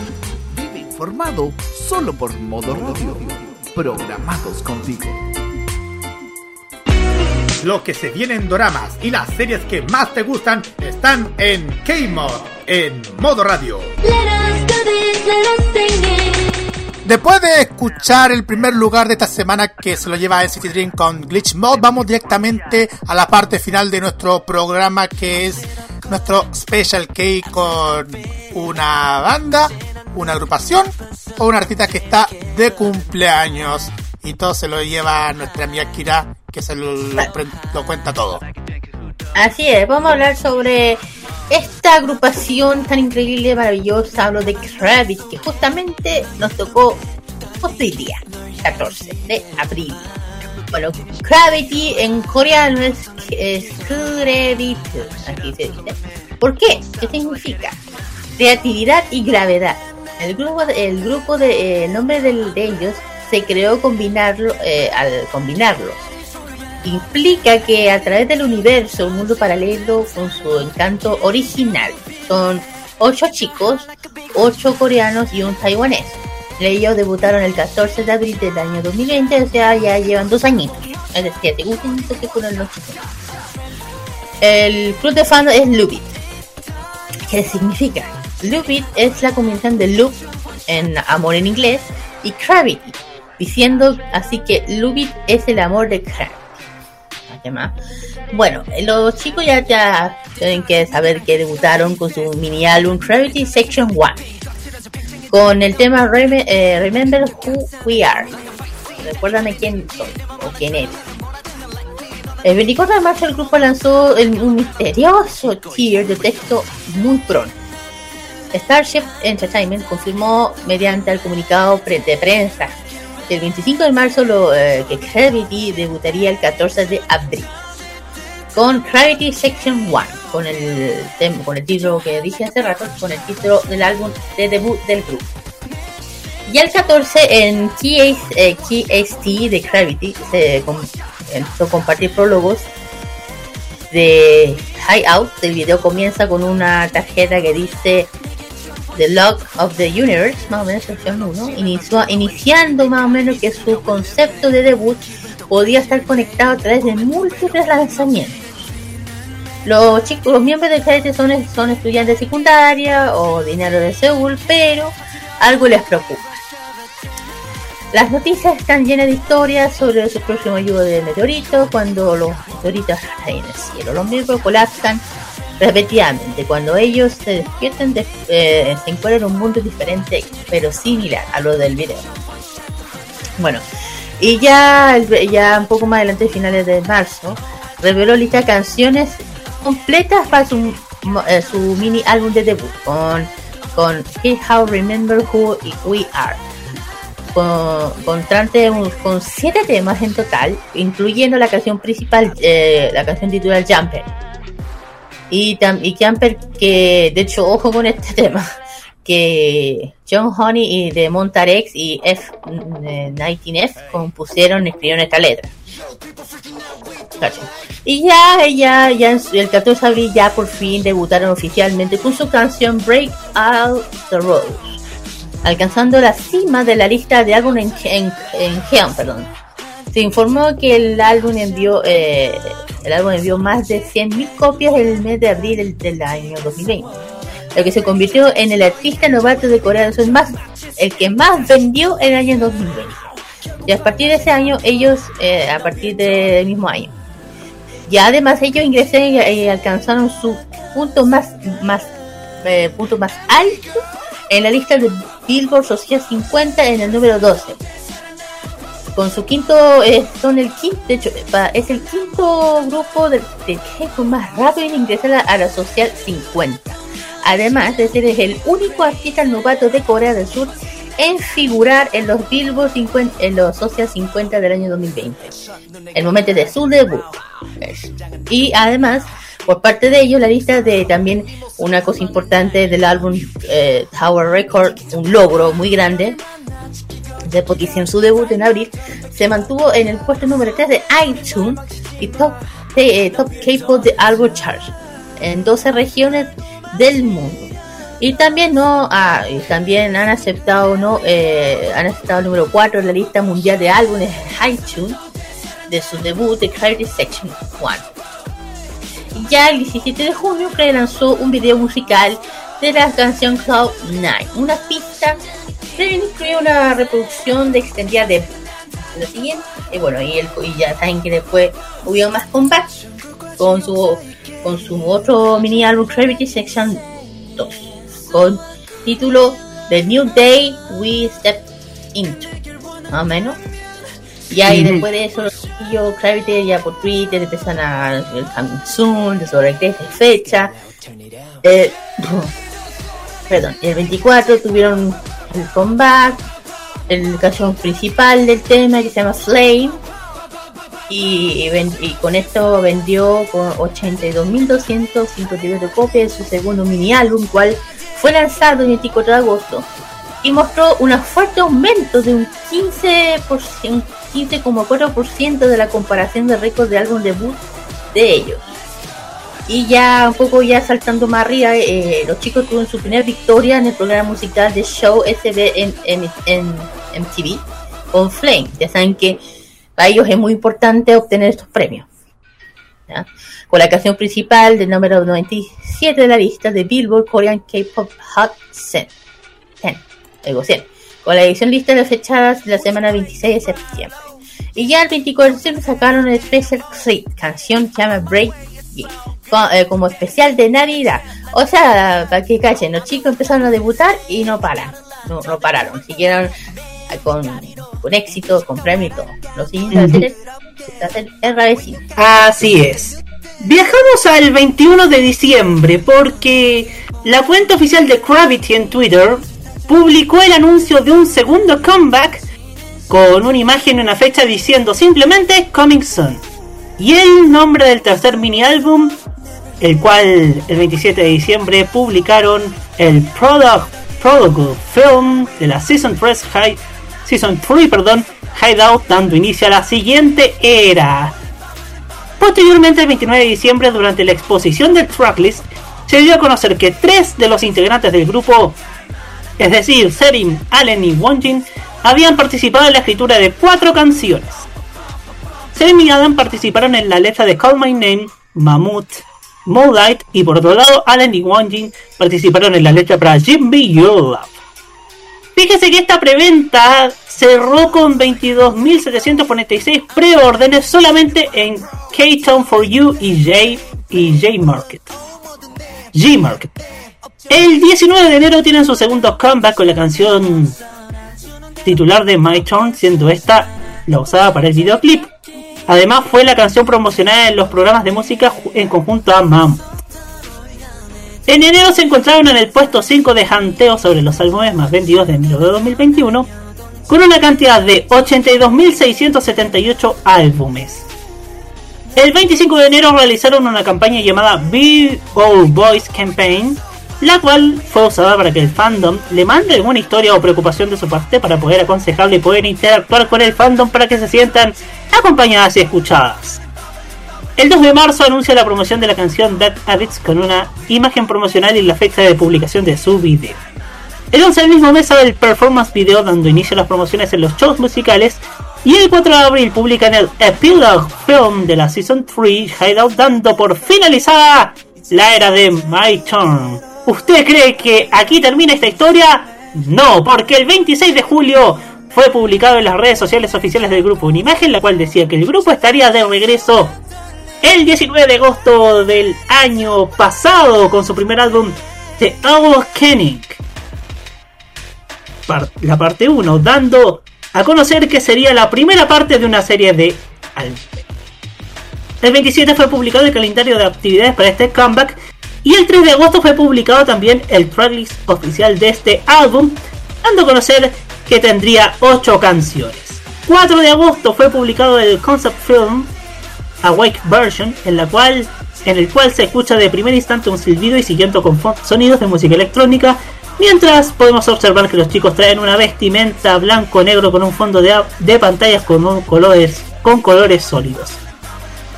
Informado solo por Modo Radio. Programados contigo. Lo que se viene en doramas y las series que más te gustan están en K-Mod, en Modo Radio. Después de escuchar el primer lugar de esta semana que se lo lleva City Dream con Glitch Mode, vamos directamente a la parte final de nuestro programa que es nuestro Special K con una banda, una agrupación o un artista que está de cumpleaños. Y todo se lo lleva nuestra amiga Kira que se lo, cuenta todo. Así es, vamos a hablar sobre esta agrupación tan increíble, maravillosa. Hablo de Kravitz, que justamente nos tocó hoy día, 14 de abril. Bueno, Gravity en coreano es, es Gravity, aquí se dice. ¿Por qué? ¿Qué significa? Creatividad y gravedad. El grupo, el grupo de, eh, el nombre del- de ellos se creó eh, al combinarlo implica que a través del universo, un mundo paralelo con su encanto original. Son ocho chicos, ocho coreanos y un taiwanés. Ellos debutaron el 14 de abril del año 2020, o sea, ya llevan dos añitos. Es decir, te los. El club de fans es Lubit. ¿Qué significa? Lubit es la combinación de Loop en amor en inglés y Gravity, diciendo así que Lubit es el amor de Gravity. ¿Qué más? Bueno, los chicos ya, ya tienen que saber que debutaron con su mini álbum Gravity Section 1 con el tema eh, Remember Who We Are. Recuérdame quién soy o quién eres. El 24 de marzo el grupo lanzó el- un misterioso tier de texto muy pronto. Starship Entertainment confirmó mediante el comunicado de prensa que el 25 de marzo lo, eh, que Gravity debutaría el 14 de abril con Gravity Section 1 con el con el título que dije hace rato con el título del álbum de debut del grupo y el 14 en KS, eh, KST de Gravity se empezó a compartir prólogos de High Out. El video comienza con una tarjeta que dice The Lock of the Universe, más o menos sección 1, inició, iniciando más o menos que su concepto de debut podía estar conectado a través de múltiples lanzamientos. Los chicos, los miembros de Gravity son, son estudiantes de secundaria o dinero de Seúl, pero algo les preocupa. Las noticias están llenas de historias sobre su próximo lluvia de meteoritos, cuando los meteoritos caen en el cielo. Los miembros colapsan repetidamente. Cuando ellos se despiertan, de- eh, se encuentran en un mundo diferente, pero similar a lo del video. Bueno, y ya, ya un poco más adelante, finales de marzo, reveló lista canciones completas para su, eh, su mini álbum de debut con, con How Remember Who We Are con, con siete temas en total, incluyendo la canción principal, eh, la canción titular Jumper. Y, tam- y Jumper, que de hecho, ojo con este tema, que John Honey y de Montarex y F, eh, 19F compusieron y escribieron esta letra. Cacho. Y ya, ya, ya el 14 de abril ya por fin debutaron oficialmente con su canción Break Out the Rose alcanzando la cima de la lista de álbum en, en, en Geon, perdón. Se informó que el álbum envió eh, el álbum envió más de 100.000 copias en el mes de abril del, del año 2020, lo que se convirtió en el artista novato de Corea del más el que más vendió en el año 2020. Y a partir de ese año ellos eh, a partir del mismo año. Y además ellos ingresaron y y alcanzaron su punto más más eh, punto más alto en la lista de Billboard Social 50 en el número 12. Con su quinto, eh, son el quinto, de hecho, eh, es el quinto grupo de, de K-pop más rápido en ingresar a, a la Social 50. Además de ser el único artista novato de Corea del Sur en figurar en los Billboard 50, en los Social 50 del año 2020. El momento de su debut. Y además, por parte de ellos, la lista de también una cosa importante del álbum eh, Tower Record, un logro muy grande, de porque hicieron su debut en abril, se mantuvo en el puesto número 3 de iTunes y Top, eh, top K-Pop de Album Chart en 12 regiones del mundo. Y también no ah, también han aceptado no eh, han aceptado el número 4 en la lista mundial de álbumes en iTunes de su debut de Clarity Section 1. Y ya el 17 de junio Craig lanzó un video musical de la canción Cloud 9, una pista streaming incluye una reproducción de extendida de lo siguiente. Y bueno, y, el, y ya saben que después hubo más comeback con su con su otro mini álbum Gravity Section 2 con título The New Day We Step Into. Más o menos. Y ahí Ujú. después de eso los chiquillos Gravity ya por Twitter empiezan a el coming soon de sobre qué fecha. Eh, perdón el 24 tuvieron el comeback el canción principal del tema que se llama Flame. Y, ven- y con esto vendió con 82.252 copias de su segundo mini álbum, cual fue lanzado el 24 de agosto y mostró un fuerte aumento de un 15%, un 15,4% de la comparación de récords de álbum debut de ellos. Y ya un poco ya saltando más arriba, eh, los chicos tuvieron su primera victoria en el programa musical de Show SB en, en, en MTV con Flame. Ya saben que para ellos es muy importante obtener estos premios. Con la canción principal del número 97 de la lista de Billboard Korean K-Pop Hot 100. 10, digo 100, con la edición lista de fechadas de la semana 26 de septiembre. Y ya el 24 de septiembre sacaron el Special Treat, canción que llama Break It, co- eh, como especial de Navidad. O sea, para que cachen, los chicos empezaron a debutar y no paran, no, no pararon, siguieron con, con éxito, con premio y todo. Lo siguiente a ser el Ravecino. Así es. Viajamos al 21 de diciembre porque la cuenta oficial de Gravity en Twitter publicó el anuncio de un segundo comeback con una imagen y una fecha diciendo simplemente Coming Soon. Y el nombre del tercer mini álbum, el cual el 27 de diciembre publicaron el Product, Prologue Film de la Season 3 High, Season 3, perdón, Hideout, dando inicio a la siguiente era. Posteriormente, el 29 de diciembre, durante la exposición del tracklist, se dio a conocer que tres de los integrantes del grupo, es decir, Serim, Allen y Wonjin, habían participado en la escritura de cuatro canciones. Serim y Adam participaron en la letra de Call My Name, Mammoth, Moonlight y por otro lado, Allen y Wonjin participaron en la letra para Jim Be Your Love. Fíjese que esta preventa cerró con 22.746 preórdenes solamente en K-Town for You y J, y J Market. G Market. El 19 de enero tienen su segundo comeback con la canción titular de My Turn, siendo esta la usada para el videoclip. Además fue la canción promocionada en los programas de música en conjunto a Mam. En enero se encontraron en el puesto 5 de Hanteo sobre los álbumes más vendidos de enero de 2021, con una cantidad de 82.678 álbumes. El 25 de enero realizaron una campaña llamada Be All Boys Campaign, la cual fue usada para que el fandom le mande alguna historia o preocupación de su parte para poder aconsejarle y poder interactuar con el fandom para que se sientan acompañadas y escuchadas. El 2 de marzo anuncia la promoción de la canción Bad Habits con una imagen promocional y la fecha de publicación de su video. El 11 del mismo mes sale el performance video dando inicio a las promociones en los shows musicales y el 4 de abril publican el Epilogue Film de la Season 3 Hideout dando por finalizada la era de My Turn. ¿Usted cree que aquí termina esta historia? No, porque el 26 de julio fue publicado en las redes sociales oficiales del grupo una imagen la cual decía que el grupo estaría de regreso el 19 de agosto del año pasado con su primer álbum The Awakening. La parte 1, dando a conocer que sería la primera parte de una serie de álbumes. El 27 fue publicado el calendario de actividades para este comeback y el 3 de agosto fue publicado también el tracklist oficial de este álbum, dando a conocer que tendría 8 canciones. 4 de agosto fue publicado el concept film Awake Version, en la cual en el cual se escucha de primer instante un silbido y siguiendo con sonidos de música electrónica, mientras podemos observar que los chicos traen una vestimenta blanco-negro con un fondo de, de pantallas con, colores, con colores sólidos.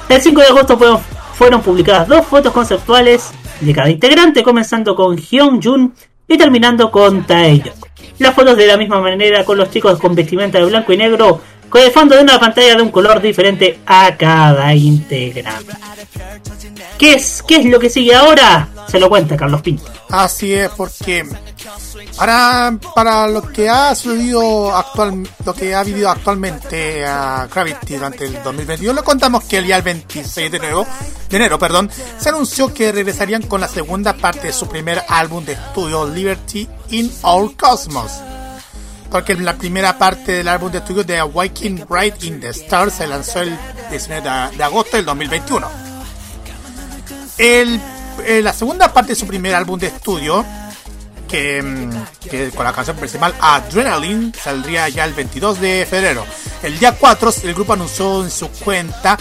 El 5 de agosto fueron, fueron publicadas dos fotos conceptuales de cada integrante, comenzando con Hyun Jun y terminando con Taeyong. Las fotos de la misma manera con los chicos con vestimenta de blanco y negro, con el fondo de una pantalla de un color diferente a cada integrante. ¿Qué es, ¿Qué es lo que sigue ahora? Se lo cuenta Carlos Pinto. Así es, porque Para, para lo que ha sucedido actual, lo que ha vivido actualmente a Gravity durante el 2022, le contamos que el día 26 de enero, enero perdón, se anunció que regresarían con la segunda parte de su primer álbum de estudio Liberty in Our Cosmos. Porque la primera parte del álbum de estudio de Awakening Bright in the Stars se lanzó el 19 de, agosto del 2021. El, eh, la segunda parte de su primer álbum de estudio que, mm, con la canción principal Adrenaline saldría ya el 22 de febrero. El día 4 el grupo anunció en su cuenta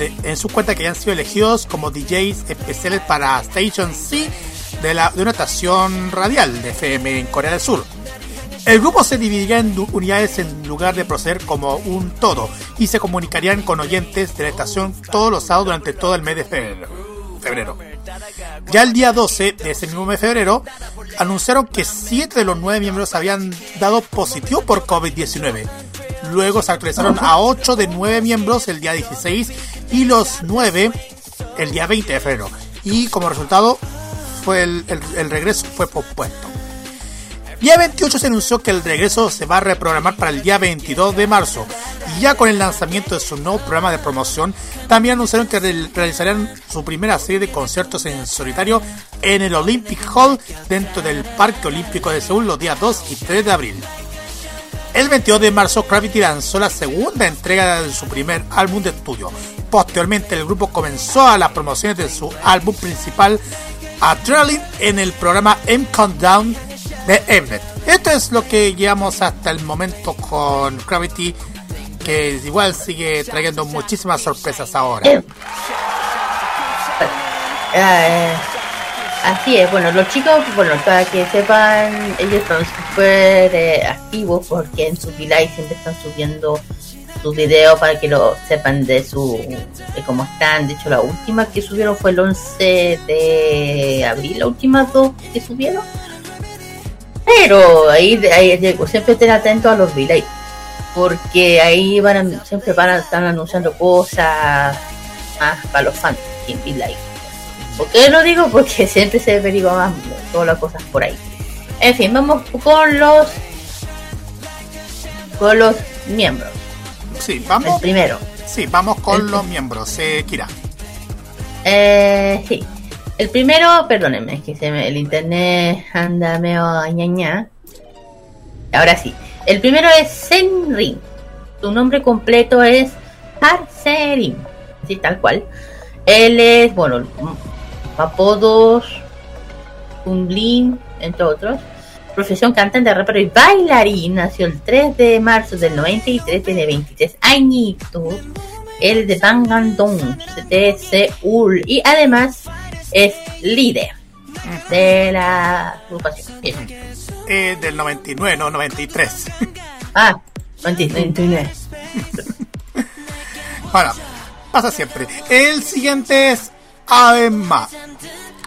en su cuenta que han sido elegidos como DJs especiales para Station C de una estación radial de FM en Corea del Sur. El grupo se dividiría en unidades en lugar de proceder como un todo y se comunicarían con oyentes de la estación todos los sábados durante todo el mes de febrero. febrero. Ya el día 12 de ese mismo mes de febrero anunciaron que 7 de los 9 miembros habían dado positivo por COVID-19. Luego se actualizaron a 8 de 9 miembros el día 16 y los 9 el día 20 de febrero. Y como resultado fue el- el regreso fue pospuesto. Día 28 se anunció que el regreso se va a reprogramar para el día 22 de marzo. Y ya con el lanzamiento de su nuevo programa de promoción, también anunciaron que re- realizarían su primera serie de conciertos en solitario en el Olympic Hall dentro del Parque Olímpico de Seúl los días 2 y 3 de abril. El 22 de marzo, Gravity lanzó la segunda entrega de su primer álbum de estudio. Posteriormente, el grupo comenzó a las promociones de su álbum principal, Adrenaline, en el programa M Countdown de Mnet. Esto es lo que llevamos hasta el momento con Gravity, que igual sigue trayendo muchísimas sorpresas ahora. Eh, así es, bueno, los chicos, bueno, para que sepan, ellos son súper eh, activos porque en su live siempre están subiendo sus videos para que lo sepan de su de cómo están. De hecho, la última que subieron fue el 11 de abril, la última dos que subieron. Pero ahí, ahí digo, siempre estén atentos a los V-Live porque ahí van a- siempre van a estar anunciando cosas más para los fans en V-Live. ¿Por qué lo digo? Porque siempre se averigua más todas las cosas por ahí. En fin, vamos con los con los miembros. Sí, vamos. El primero. Sí, vamos con El- los miembros. Eh, Kira. Eh, sí. El primero, perdónenme, que se me- el internet anda medio ñaña. Ahora sí. El primero es Senrin. Su nombre completo es Har Serin. Sí, tal cual. Él es, bueno, apodos, Kunlin, entre otros. Profesión cantante, rapero y bailarín. Nació el 3 de marzo del 93, tiene 23 añitos. Él es de Bangandong, de Seúl. Y además es líder de la agrupación. Eh, del 99, no 93. Ah, 99. Bueno, pasa siempre. El siguiente es Allen Ma.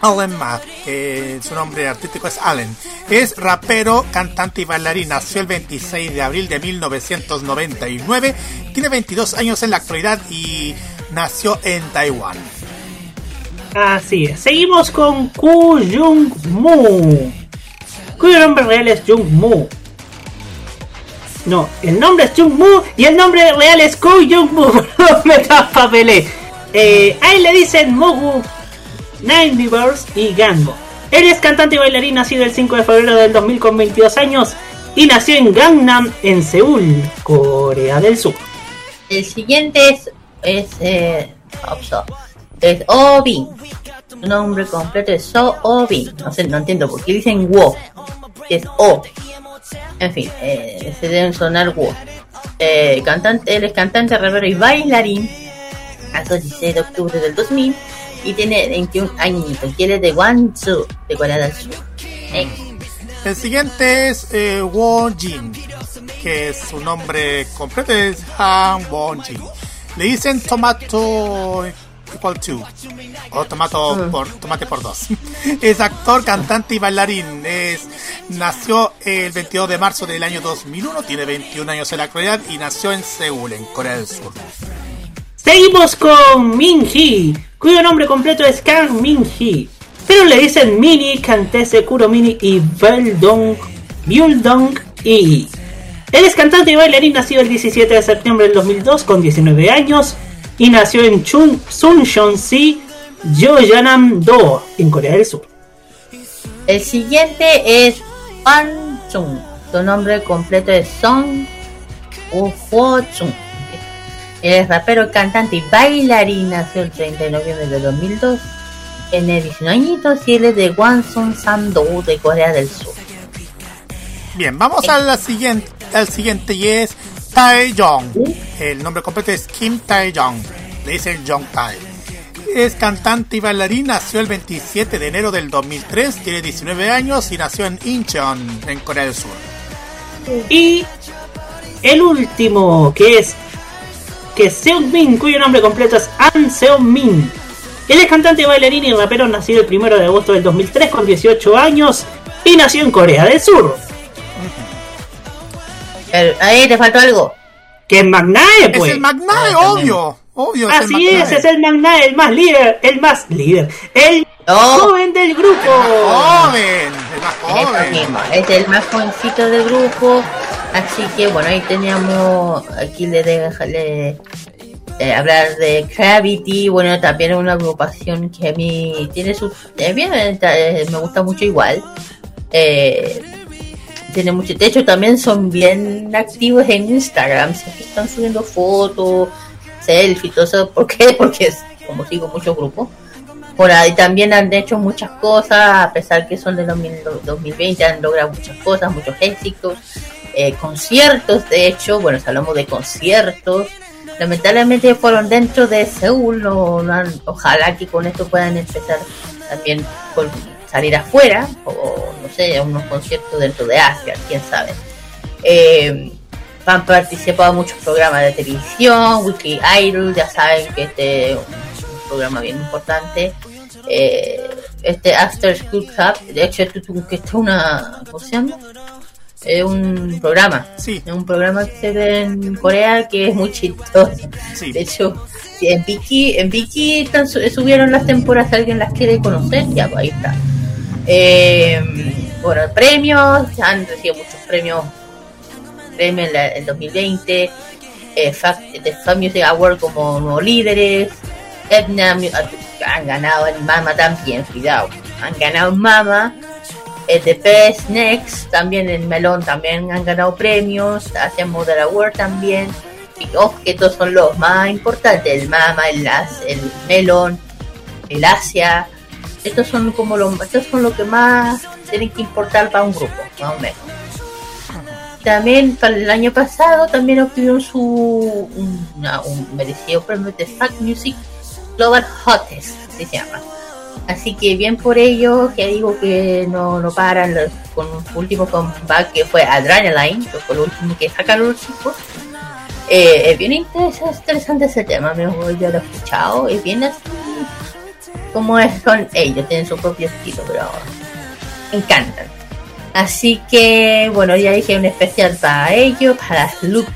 Allen Ma, que su nombre artístico es Allen. Es rapero, cantante y bailarín. Nació el 26 de abril de 1999. Tiene 22 años en la actualidad y nació en Taiwán. Así es. Seguimos con Ku Jung Mu. Cuyo nombre real es Jung Mu. No, el nombre es Jung Mu y el nombre real es Ku Jung Mu. Me papelé. Eh, a él le dicen Mogu, Birds y Gango. Él es cantante y bailarín nacido el 5 de febrero del 2000 con 22 años y nació en Gangnam, en Seúl, Corea del Sur. El siguiente es, es eh. Es Obin. Su nombre completo es So Obin. No sé, no entiendo por qué dicen Wo. Es O. En fin, eh, se deben sonar Wo. Eh, cantante, él es cantante, rapero y bailarín. El 16 de octubre del 2000 y tiene 21 añitos. Y él es de Guangzhou, de Corea del Sur. El siguiente es eh, Jin, que su nombre completo es Han Won Jin. Le dicen tomato equal to, o tomate por dos. Es actor, cantante y bailarín. Es, nació el 22 de marzo del año 2001, tiene 21 años en la actualidad y nació en Seúl, en Corea del Sur. Seguimos con Min Hee, cuyo nombre completo es Kang Min Hee. Se Algunos le dicen Mini, Cantese, Kuro Mini y Beldong, Byuldong y... Él es cantante y bailarín nacido el 17 de septiembre del 2002 con 19 años y nació en Chun, Suncheon-si, Jeollanam-do, en Corea del Sur. El siguiente es Pan Chung. Su nombre completo es Song Ufo Chung. Él es rapero, cantante y bailarín. Nació el 30 de noviembre de 2002. Tiene 19 añitos y él es de Wansun Sando de Corea del Sur. Bien, vamos a la siguiente, al siguiente y es Taeyong. El nombre completo es Kim Taeyong. Le dicen Jong Tae. Es cantante y bailarín, nació el 27 de enero del 2003, tiene 19 años y nació en Incheon, en Corea del Sur. Y el último, que es que Seung Min, cuyo nombre completo es An Seung Min. Él es cantante, bailarín y rapero nacido el 1 de agosto del 2003 con 18 años y nació en Corea del Sur. Ahí te faltó algo. Que es Magnae, pues. Es el Magnae, Ah, obvio. Obvio, es el Así es, Magnae. es el Magnae, el más líder, el más líder, el joven del grupo. Joven, el más joven. es el más jovencito del grupo. Así que bueno, ahí teníamos, aquí le dejaré hablar de Gravity. Bueno, también es una agrupación que a mí tiene sus. eh, bien, eh, me gusta mucho igual. Eh, tiene mucho, de hecho, también son bien activos en Instagram. Siempre están subiendo fotos, selfies, todo eso. ¿Por qué? Porque es como sigo muchos grupos. Por ahí también han hecho muchas cosas, a pesar que son de 2000 2020, han logrado muchas cosas, muchos éxitos, eh, conciertos, de hecho, bueno, si hablamos de conciertos, lamentablemente fueron dentro de Seúl, no, no ojalá que con esto puedan empezar también con salir afuera, o no sé, a unos conciertos dentro de Asia, quién sabe. Eh, han participado en muchos programas de televisión, Weekly Idol, ya saben que este es un programa bien importante. Eh, este After School Club, de hecho, que esto es una, ¿cómo se llama? Es un programa, sí. es un programa que se ve en Corea que es muy chistoso. De hecho, en Viki, en Viki subieron las temporadas, alguien las quiere conocer, ya pues ahí está. Eh, bueno, premios, han recibido muchos premios, premios en en 2020, eh, The Fan Music Award como nuevos líderes, Etna Mu- han ganado el Mama también, cuidado, han ganado en Mama, eh, The Best Next, también en Melón también han ganado premios, Asian Model Award también, y ojo que estos son los más importantes, el Mama, el, el Melon, el Asia, estos son como los, estos son lo que más tienen que importar para un grupo, más o menos. También para el año pasado también obtuvieron su un, merecido premio de Fact Music Global Hottest, se llama. Así que bien por ellos, que digo que no, no paran con un último comeback que fue Adrenaline, que fue lo último que sacaron los chicos. Eh, es bien interes- interesante ese tema, me yo lo he escuchado, es bien así como es con ellos, tienen su propio estilo, pero me encantan. Así que, bueno, ya dije un especial para ellos, para Loop,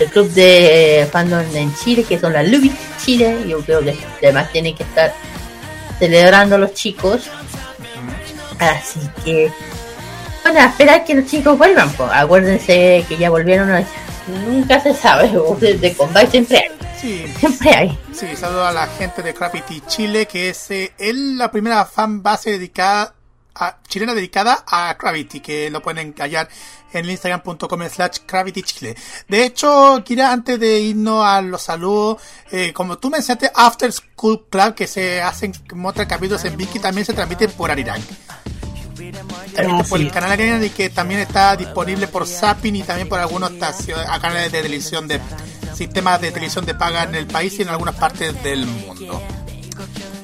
el club de fandom en Chile, que son las Lubi Chile. Yo creo que además tienen que estar celebrando a los chicos. Así que, bueno, a esperar que los chicos vuelvan. pues. Acuérdense que ya volvieron, nunca se sabe, de, de combate siempre hay. Sí. Siempre hay. Sí, saludo a la gente de Gravity Chile, que es eh, la primera fan base dedicada a, chilena dedicada a Gravity, que lo pueden hallar en instagram.com slash Gravity Chile. De hecho, Kira, antes de irnos a los saludos, eh, como tú mencionaste, After School Club, que se hacen otros capítulos en Viki, también se transmiten por Arirang. Transmite por el canal Arirang y que también está disponible por Zapping y también por algunos canales de televisión de sistemas de televisión de paga en el país y en algunas partes del mundo.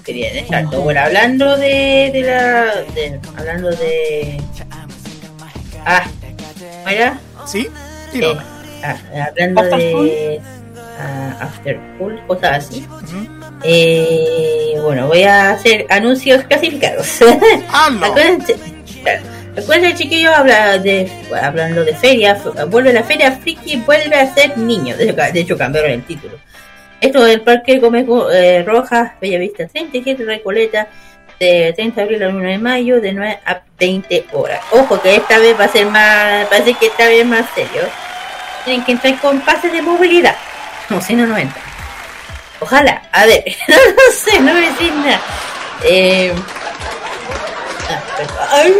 Quería dejarlo. Bueno, hablando de, de la. de- hablando de. Ah, ¿cómo era? Sí, Eh, ah, hablando de. ah, After School, cosas así. Eh, bueno, voy a hacer anuncios clasificados. Acuérdense, acuérdense, chiquillos, habla de, hablando de feria, vuelve la feria friki, vuelve a ser niño. De hecho, ca- de hecho cambiaron el título. Esto del Parque Gómez eh, Rojas, Bellavista 37, Recoleta, de 30 de abril al 1 de mayo, de 9 a 20 horas. Ojo, que esta vez va a ser más, parece que esta vez más serio. Tienen que entrar con pases de movilidad. No, si no, no entran. Ojalá, a ver, no sé, no a decir nada. Eh, ah. Ay.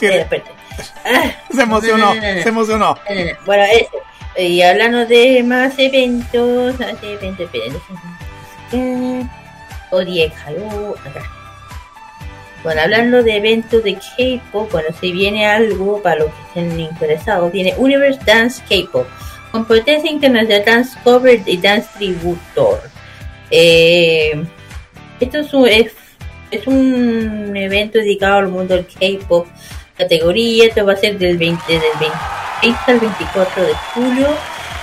Espérate. Ah, Se emocionó, no, no, no, no. se emocionó. No. Bueno, eso. Y hablando de más eventos, más eventos, Orie Haru, acá. Bueno, hablando de eventos de K-pop, bueno, si viene algo para los que estén interesados, viene Universe Dance K-pop, competencia internacional Dance Cover y Dance Tributor. Eh, esto es un, es, un evento dedicado al mundo del K-pop categoría. Esto va a ser del 20, del 20, 20 al 24 de julio.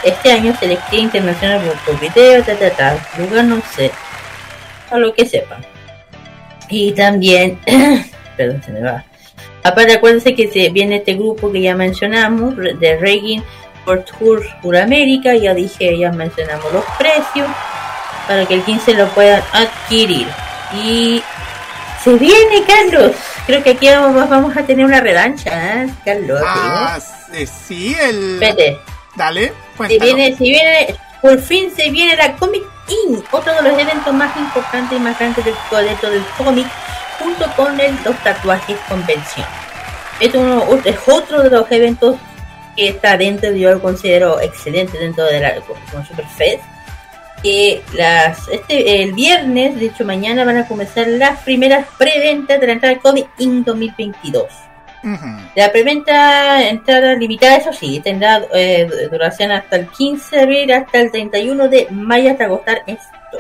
Este año selección internacional por, video, ta, ta, ta. Lugar no sé. A lo que sepan. Y también, perdón, se me va. Aparte, acuérdense que se viene este grupo que ya mencionamos, de Reggae por Tour Suramérica. Ya dije, ya mencionamos los precios para que el 15 lo puedan adquirir. Y se viene, Carlos. Creo que aquí vamos, vamos a tener una revancha, ¿eh? Carlos. Ah, eh, sí, el. Espérate. Dale, Se cuéntalo. viene, se viene, por fin se viene la Comic In, otro de los eventos más importantes y más grandes del dentro del cómic, junto con el, los tatuajes convención. Es, uno, es otro de los eventos que está dentro, yo lo considero excelente dentro de la con, Superfest. Que las, este, el viernes, de hecho mañana van a comenzar las primeras preventas de la entrada al Comic In 2022. La preventa entrada limitada, eso sí, tendrá eh, duración hasta el 15 de abril hasta el 31 de mayo hasta agotar esto.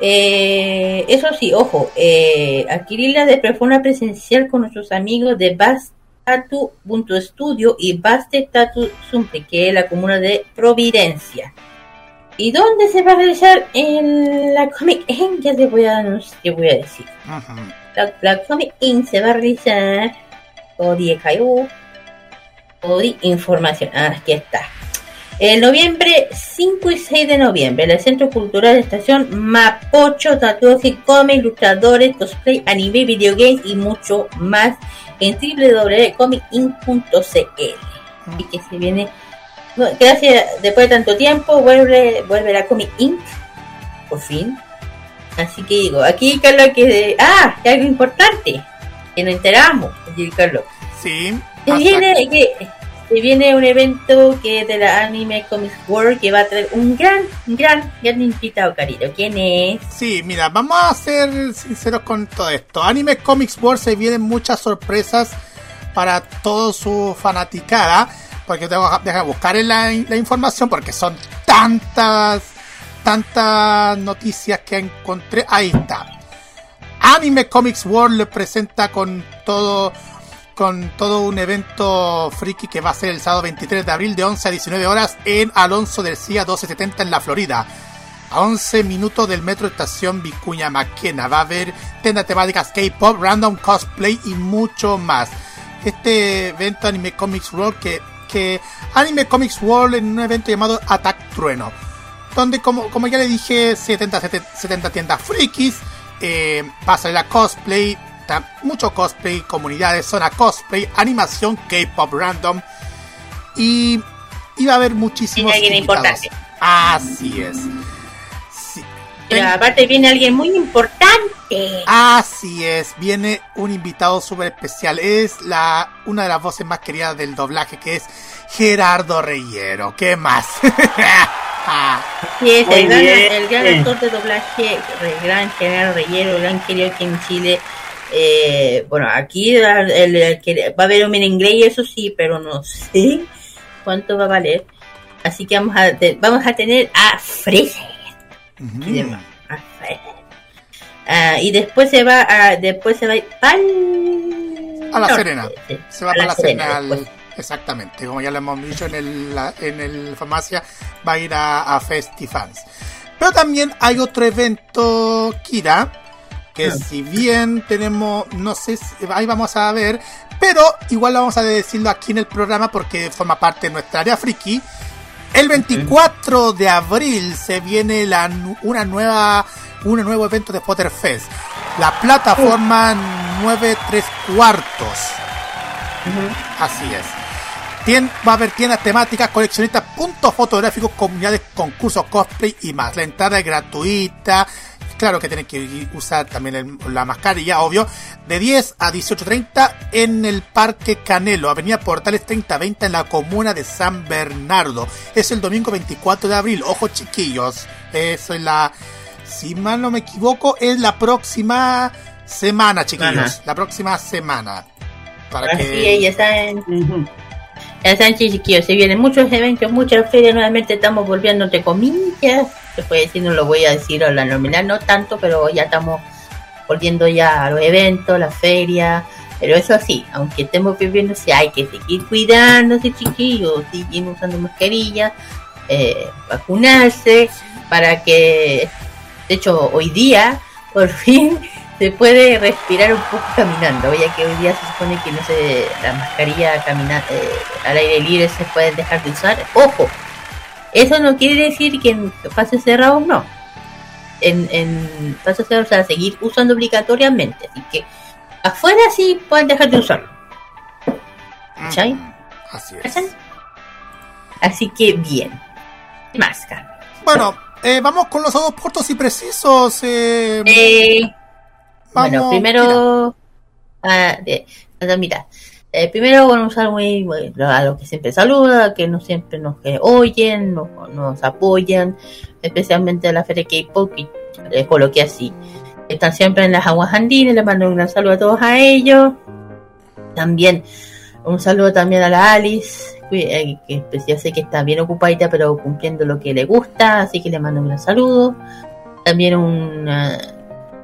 Eh, eso sí, ojo, eh, adquirirla de forma presencial con nuestros amigos de Bastatu.studio y Baste Tatu Sumpe, que es la comuna de Providencia. ¿Y dónde se va a realizar en la Comic En? Ya te voy a, te voy a decir. La, la Comic In se va a realizar Odi Cayu. Odi Información. Ah, aquí está. El noviembre 5 y 6 de noviembre, en el Centro Cultural de Estación Mapocho, tatuaje, come, ilustradores, cosplay, anime, videogames y mucho más en www.comic.in.cl. Y que se viene, gracias, después de tanto tiempo, vuelve, vuelve la Comic Inc. Por fin. Así que digo, aquí Carlos que ah, que algo importante, que nos enteramos, Carlos. Sí. Se viene, que, se viene un evento que es de la Anime Comics World que va a traer un gran, gran, gran invitado, cariño. ¿Quién es? Sí, mira, vamos a ser sinceros con todo esto. Anime Comics World se vienen muchas sorpresas para toda su fanaticada. Porque tengo que buscar la, la información porque son tantas, tantas noticias que encontré. Ahí está. Anime Comics World le presenta con todo con todo un evento friki que va a ser el sábado 23 de abril de 11 a 19 horas en Alonso del CIA 1270 en la Florida. A 11 minutos del metro estación Vicuña Maquena. Va a haber tiendas temáticas K-pop, random cosplay y mucho más. Este evento Anime Comics World que, que Anime Comics World en un evento llamado Attack Trueno. Donde como, como ya le dije 70, 70 tiendas frikis. Eh, va a salir la cosplay, ta- mucho cosplay, comunidades, zona cosplay, animación, K-pop random y, y va a haber muchísimos Viene alguien invitados. importante. Así es. Pero aparte viene alguien muy importante. Así es, viene un invitado súper especial. Es la una de las voces más queridas del doblaje, que es Gerardo Reyero. ¿Qué más? Ah, Sí, es el gran, bien. el gran actor de doblaje, el gran general Reyero, gran querido aquí en Chile. Eh, bueno, aquí el- el- va a haber un en inglés eso sí, pero no sé cuánto va a valer. Así que vamos a, vamos a tener a Freezer. Y demás, a Freezer. Ah, y después se va a, después se va a ir pa'l a la norte, Serena. sí, Se va a para La Serena Serena. después. al- exactamente, como ya lo hemos dicho en el, la- en el farmacia, va a ir a, a Festifans. Pero también hay otro evento, Kira, que si bien tenemos, no sé, ahí vamos a ver, pero igual vamos a decirlo aquí en el programa porque forma parte de nuestra área friki. El 24 de abril se viene la, una nueva, un nuevo evento de Potterfest. La plataforma 9 3 cuartos. Así es. Tien- va a haber tiendas temáticas, coleccionistas, puntos fotográficos, comunidades, concursos, cosplay y más. La entrada es gratuita. Claro que tienen que usar también el- la mascarilla, obvio. De 10 a 18.30 en el Parque Canelo, Avenida Portales 3020 en la comuna de San Bernardo. Es el domingo 24 de abril. Ojo chiquillos. Eso es la... Si mal no me equivoco, es la próxima semana, chiquillos. La próxima semana. Para Así que... es, ya saben. Ya saben, chiquillos, se vienen muchos eventos, muchas ferias. Nuevamente estamos volviendo, entre comillas. Se puede decir, no lo voy a decir a la nominal, no tanto, pero ya estamos volviendo ya a los eventos, las ferias. Pero eso sí, aunque estemos viviendo, sí hay que seguir cuidándose, chiquillos, seguir usando mascarillas, eh, vacunarse, para que, de hecho, hoy día, por fin, se puede respirar un poco caminando, ya que hoy día se supone que no se, la mascarilla camina, eh, al aire libre se puede dejar de usar. Ojo, eso no quiere decir que en pases cerrados no. En, en pases cerrados, o sea, seguir usando obligatoriamente. Así que afuera sí pueden dejar de usarlo. ¿Cachai? Así ¿Cachai? Así que bien. Más, Carlos. Bueno, eh, vamos con los dos cortos y precisos. Eh, Eh, bueno, Vamos, primero. ah, de- ah, mira, eh, primero bueno, un saludo muy, muy- a los que siempre saludan, que no siempre nos eh, oyen, nos, nos apoyan, especialmente a la Feria K-Pop, y les coloqué así. Están siempre en las aguas andinas, les mando un gran saludo a todos a ellos. También un saludo también a la Alice, que, eh, que pues, ya sé que está bien ocupadita, pero cumpliendo lo que le gusta, así que le mando un gran saludo. También un, eh,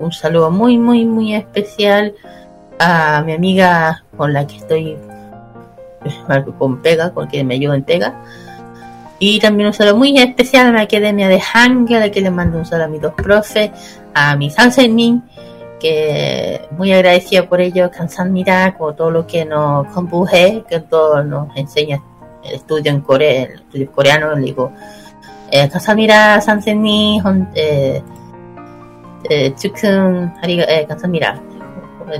un saludo muy, muy, muy especial a mi amiga con la que estoy eh, con Pega, con quien me ayuda en Pega. Y también un saludo muy especial a la Academia de Hang, a la que le mando un saludo a mis dos profes, a mi Sansen Min, que muy agradecida por ello, Kansan Mira, por todo lo que nos compuje, que todo nos enseña el estudio en Corea, el estudio coreano, le digo, eh, Kansan Mira, eh, eh mira,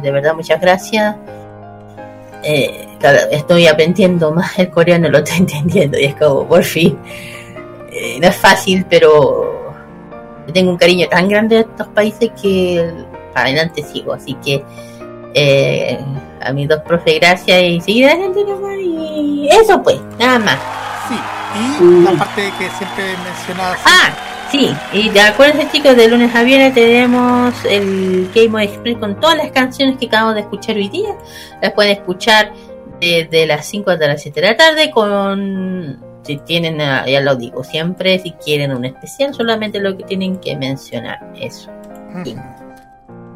de verdad muchas gracias. Eh, estoy aprendiendo más el coreano, lo estoy entendiendo y es como, por fin, eh, no es fácil, pero tengo un cariño tan grande a estos países que adelante sigo, así que eh, a mis dos profes, gracias y seguir adelante y eso pues, nada más. Sí, y la parte que siempre mencionabas. Ah, sí, y de acuérdense chicos, de lunes a viernes tenemos el Game of Express con todas las canciones que acabamos de escuchar hoy día. Las pueden escuchar desde las 5 hasta las 7 de la tarde con... Si tienen, ah, ya lo digo siempre, si quieren un especial, solamente lo que tienen que mencionar. Eso.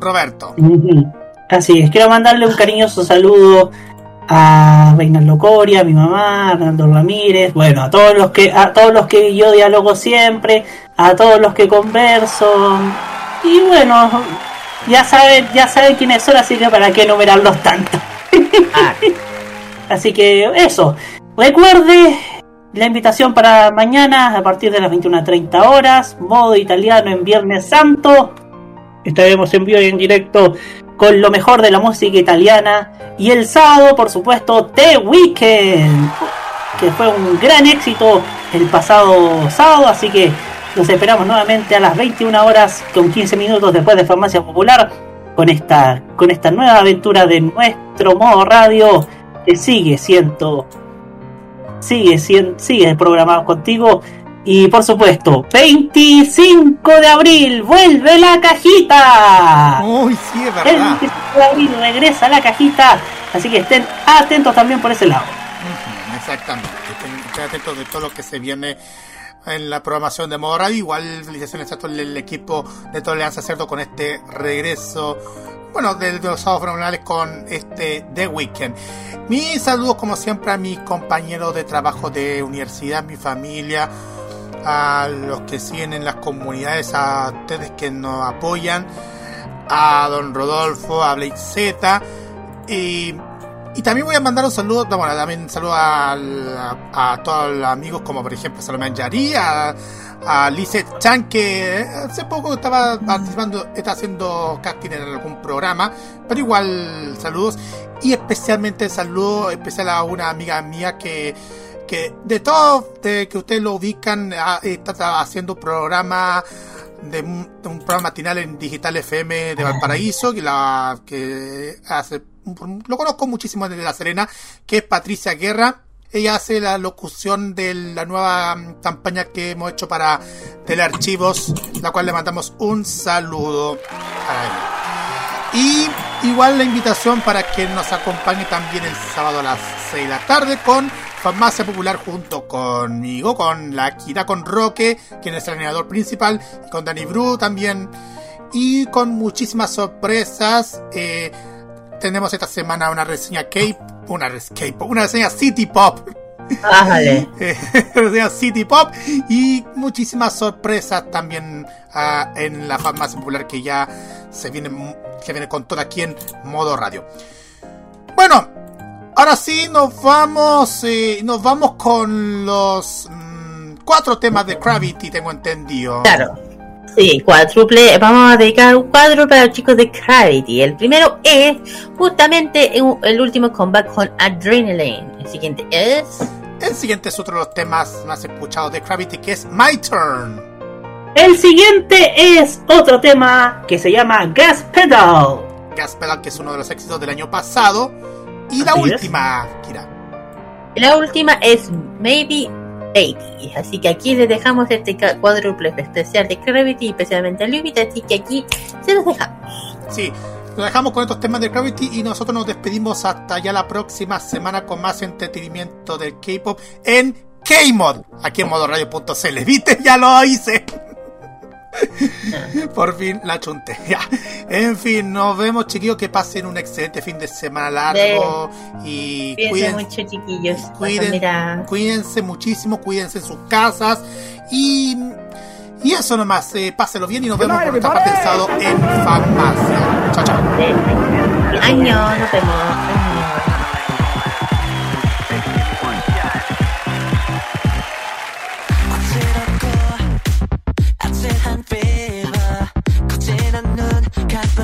Roberto. Así es, quiero mandarle un cariñoso saludo a Reinaldo Coria, a mi mamá, a Fernando Ramírez, bueno, a todos los que, a todos los que yo dialogo siempre, a todos los que converso, y bueno, ya saben, ya saben quiénes son, así que para qué enumerarlos tanto. así que eso, recuerde la invitación para mañana a partir de las 21.30 horas, modo italiano en Viernes Santo. Estaremos en vivo y en directo con lo mejor de la música italiana. Y el sábado, por supuesto, The Weekend, que fue un gran éxito el pasado sábado. Así que los esperamos nuevamente a las 21 horas con 15 minutos después de Farmacia Popular con esta, con esta nueva aventura de nuestro modo radio que sigue siendo sigue siendo sigue programado contigo y por supuesto 25 de abril vuelve la cajita Uy, sí, es el verdad. 25 de abril regresa la cajita así que estén atentos también por ese lado Exactamente. Estén, estén atentos de todo lo que se viene en la programación de Modo Radio. Igual felicitaciones a todo el, el equipo de Tolerancia Cerdo con este regreso. Bueno, de, de los sábados fenomenales con este The Weekend. Mis saludos, como siempre, a mis compañeros de trabajo de universidad, mi familia, a los que siguen en las comunidades, a ustedes que nos apoyan, a don Rodolfo, a Blake Z y Y también voy a mandar un saludo, no, bueno, también un saludo al- a, a todos los amigos, como por ejemplo Salomé Yari, a, a Lizeth Chan, que hace poco estaba participando, está haciendo casting en algún programa, pero igual saludos. Y especialmente saludo especial a una amiga mía que, que de todo, de que ustedes lo ubican, ah, está haciendo un programa de un, programa matinal en Digital FM de Valparaíso, que la que hace lo conozco muchísimo desde La Serena, que es Patricia Guerra. Ella hace la locución de la nueva mm, campaña que hemos hecho para Telearchivos, la cual le mandamos un saludo a ella. Y igual la invitación para que nos acompañe también el sábado a las 6 de la tarde con Farmacia Popular junto conmigo, con la Kira, con Roque, quien es el animador principal, y con Danny Bru también. Y con muchísimas sorpresas. eh, tenemos esta semana una reseña Cape, una, K-pop, una reseña City Pop. Bájale. Eh, reseña City Pop y muchísimas sorpresas también ah, en la farmacia popular que ya se viene, se viene con todo aquí en modo radio. Bueno, ahora sí nos vamos, eh, nos vamos con los mm, cuatro temas de Gravity, tengo entendido. Claro. Sí, cuádruple. Vamos a dedicar un cuádruple a los chicos de Gravity. El primero es justamente el el último comeback con Adrenaline. El siguiente es. El siguiente es otro de los temas más escuchados de Gravity, que es My Turn. El siguiente es otro tema que se llama Gas Pedal. Gas Pedal, que es uno de los éxitos del año pasado. Y la Así es. última, Kira. La última es Maybe Baby. Así que aquí les dejamos este cuádruple especial de Gravity, especialmente a Lubita. Así que aquí se los dejamos. Sí, lo dejamos con estos temas de Gravity y nosotros nos despedimos hasta ya la próxima semana con más entretenimiento del K-pop en K-Mod, aquí en modoradio.cl. ¿Viste? Ya lo hice. Por fin la chunté. Ya. En fin, nos vemos, chiquillos. Que pasen un excelente fin de semana largo. Y Cuídense mucho, chiquillos. cuídense muchísimo, cuídense en sus casas. Y, y eso nomás. eh, pásenlo bien y nos vemos por otra parte en farmacia. Chao, chao. Año, nos vemos.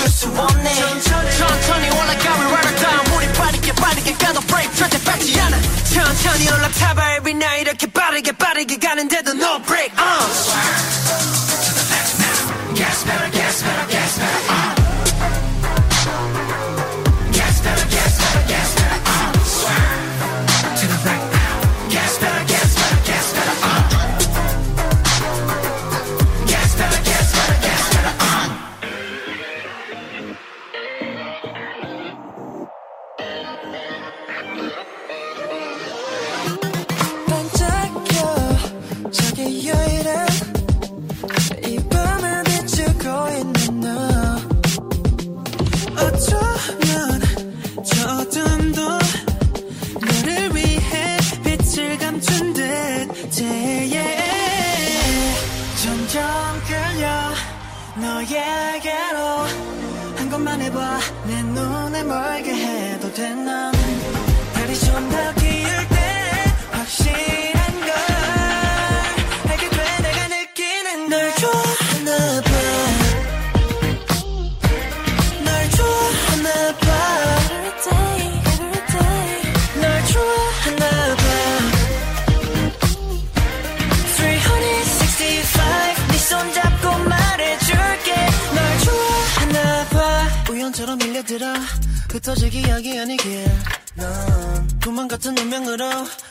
nobody 날 멈출 수 없네. 천천히, 천천히 올라가 we run it down. 우리 빠르게 빠르게 가도 break 절대 밟지 않아. 천천히 올라타봐 every night 이렇게 빠르게 빠르게 가는데도 no break. Uh. 흩어지기 약이 아니길. 넌 꿈만 같은 운명으로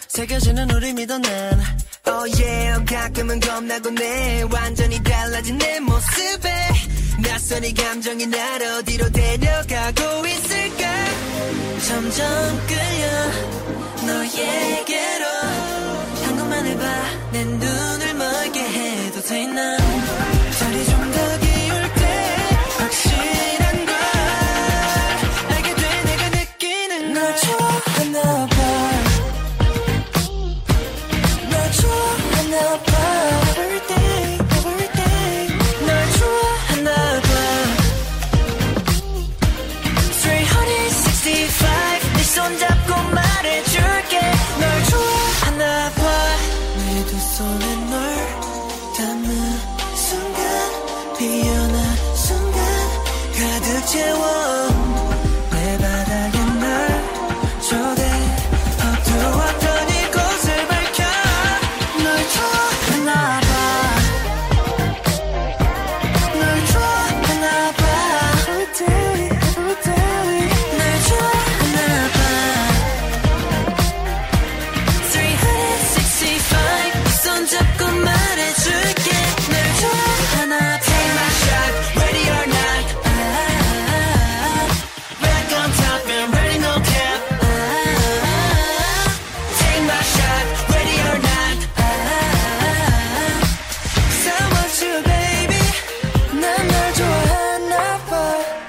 새겨지는 우리 믿어 난 Oh yeah 가끔은 겁나곤 해 완전히 달라진 내 모습에 낯선 이 감정이 날 어디로 데려가고 있을까? 점점 끌려 너에게로. 한 것만 해봐. 내 눈을 멀게 해도 돼난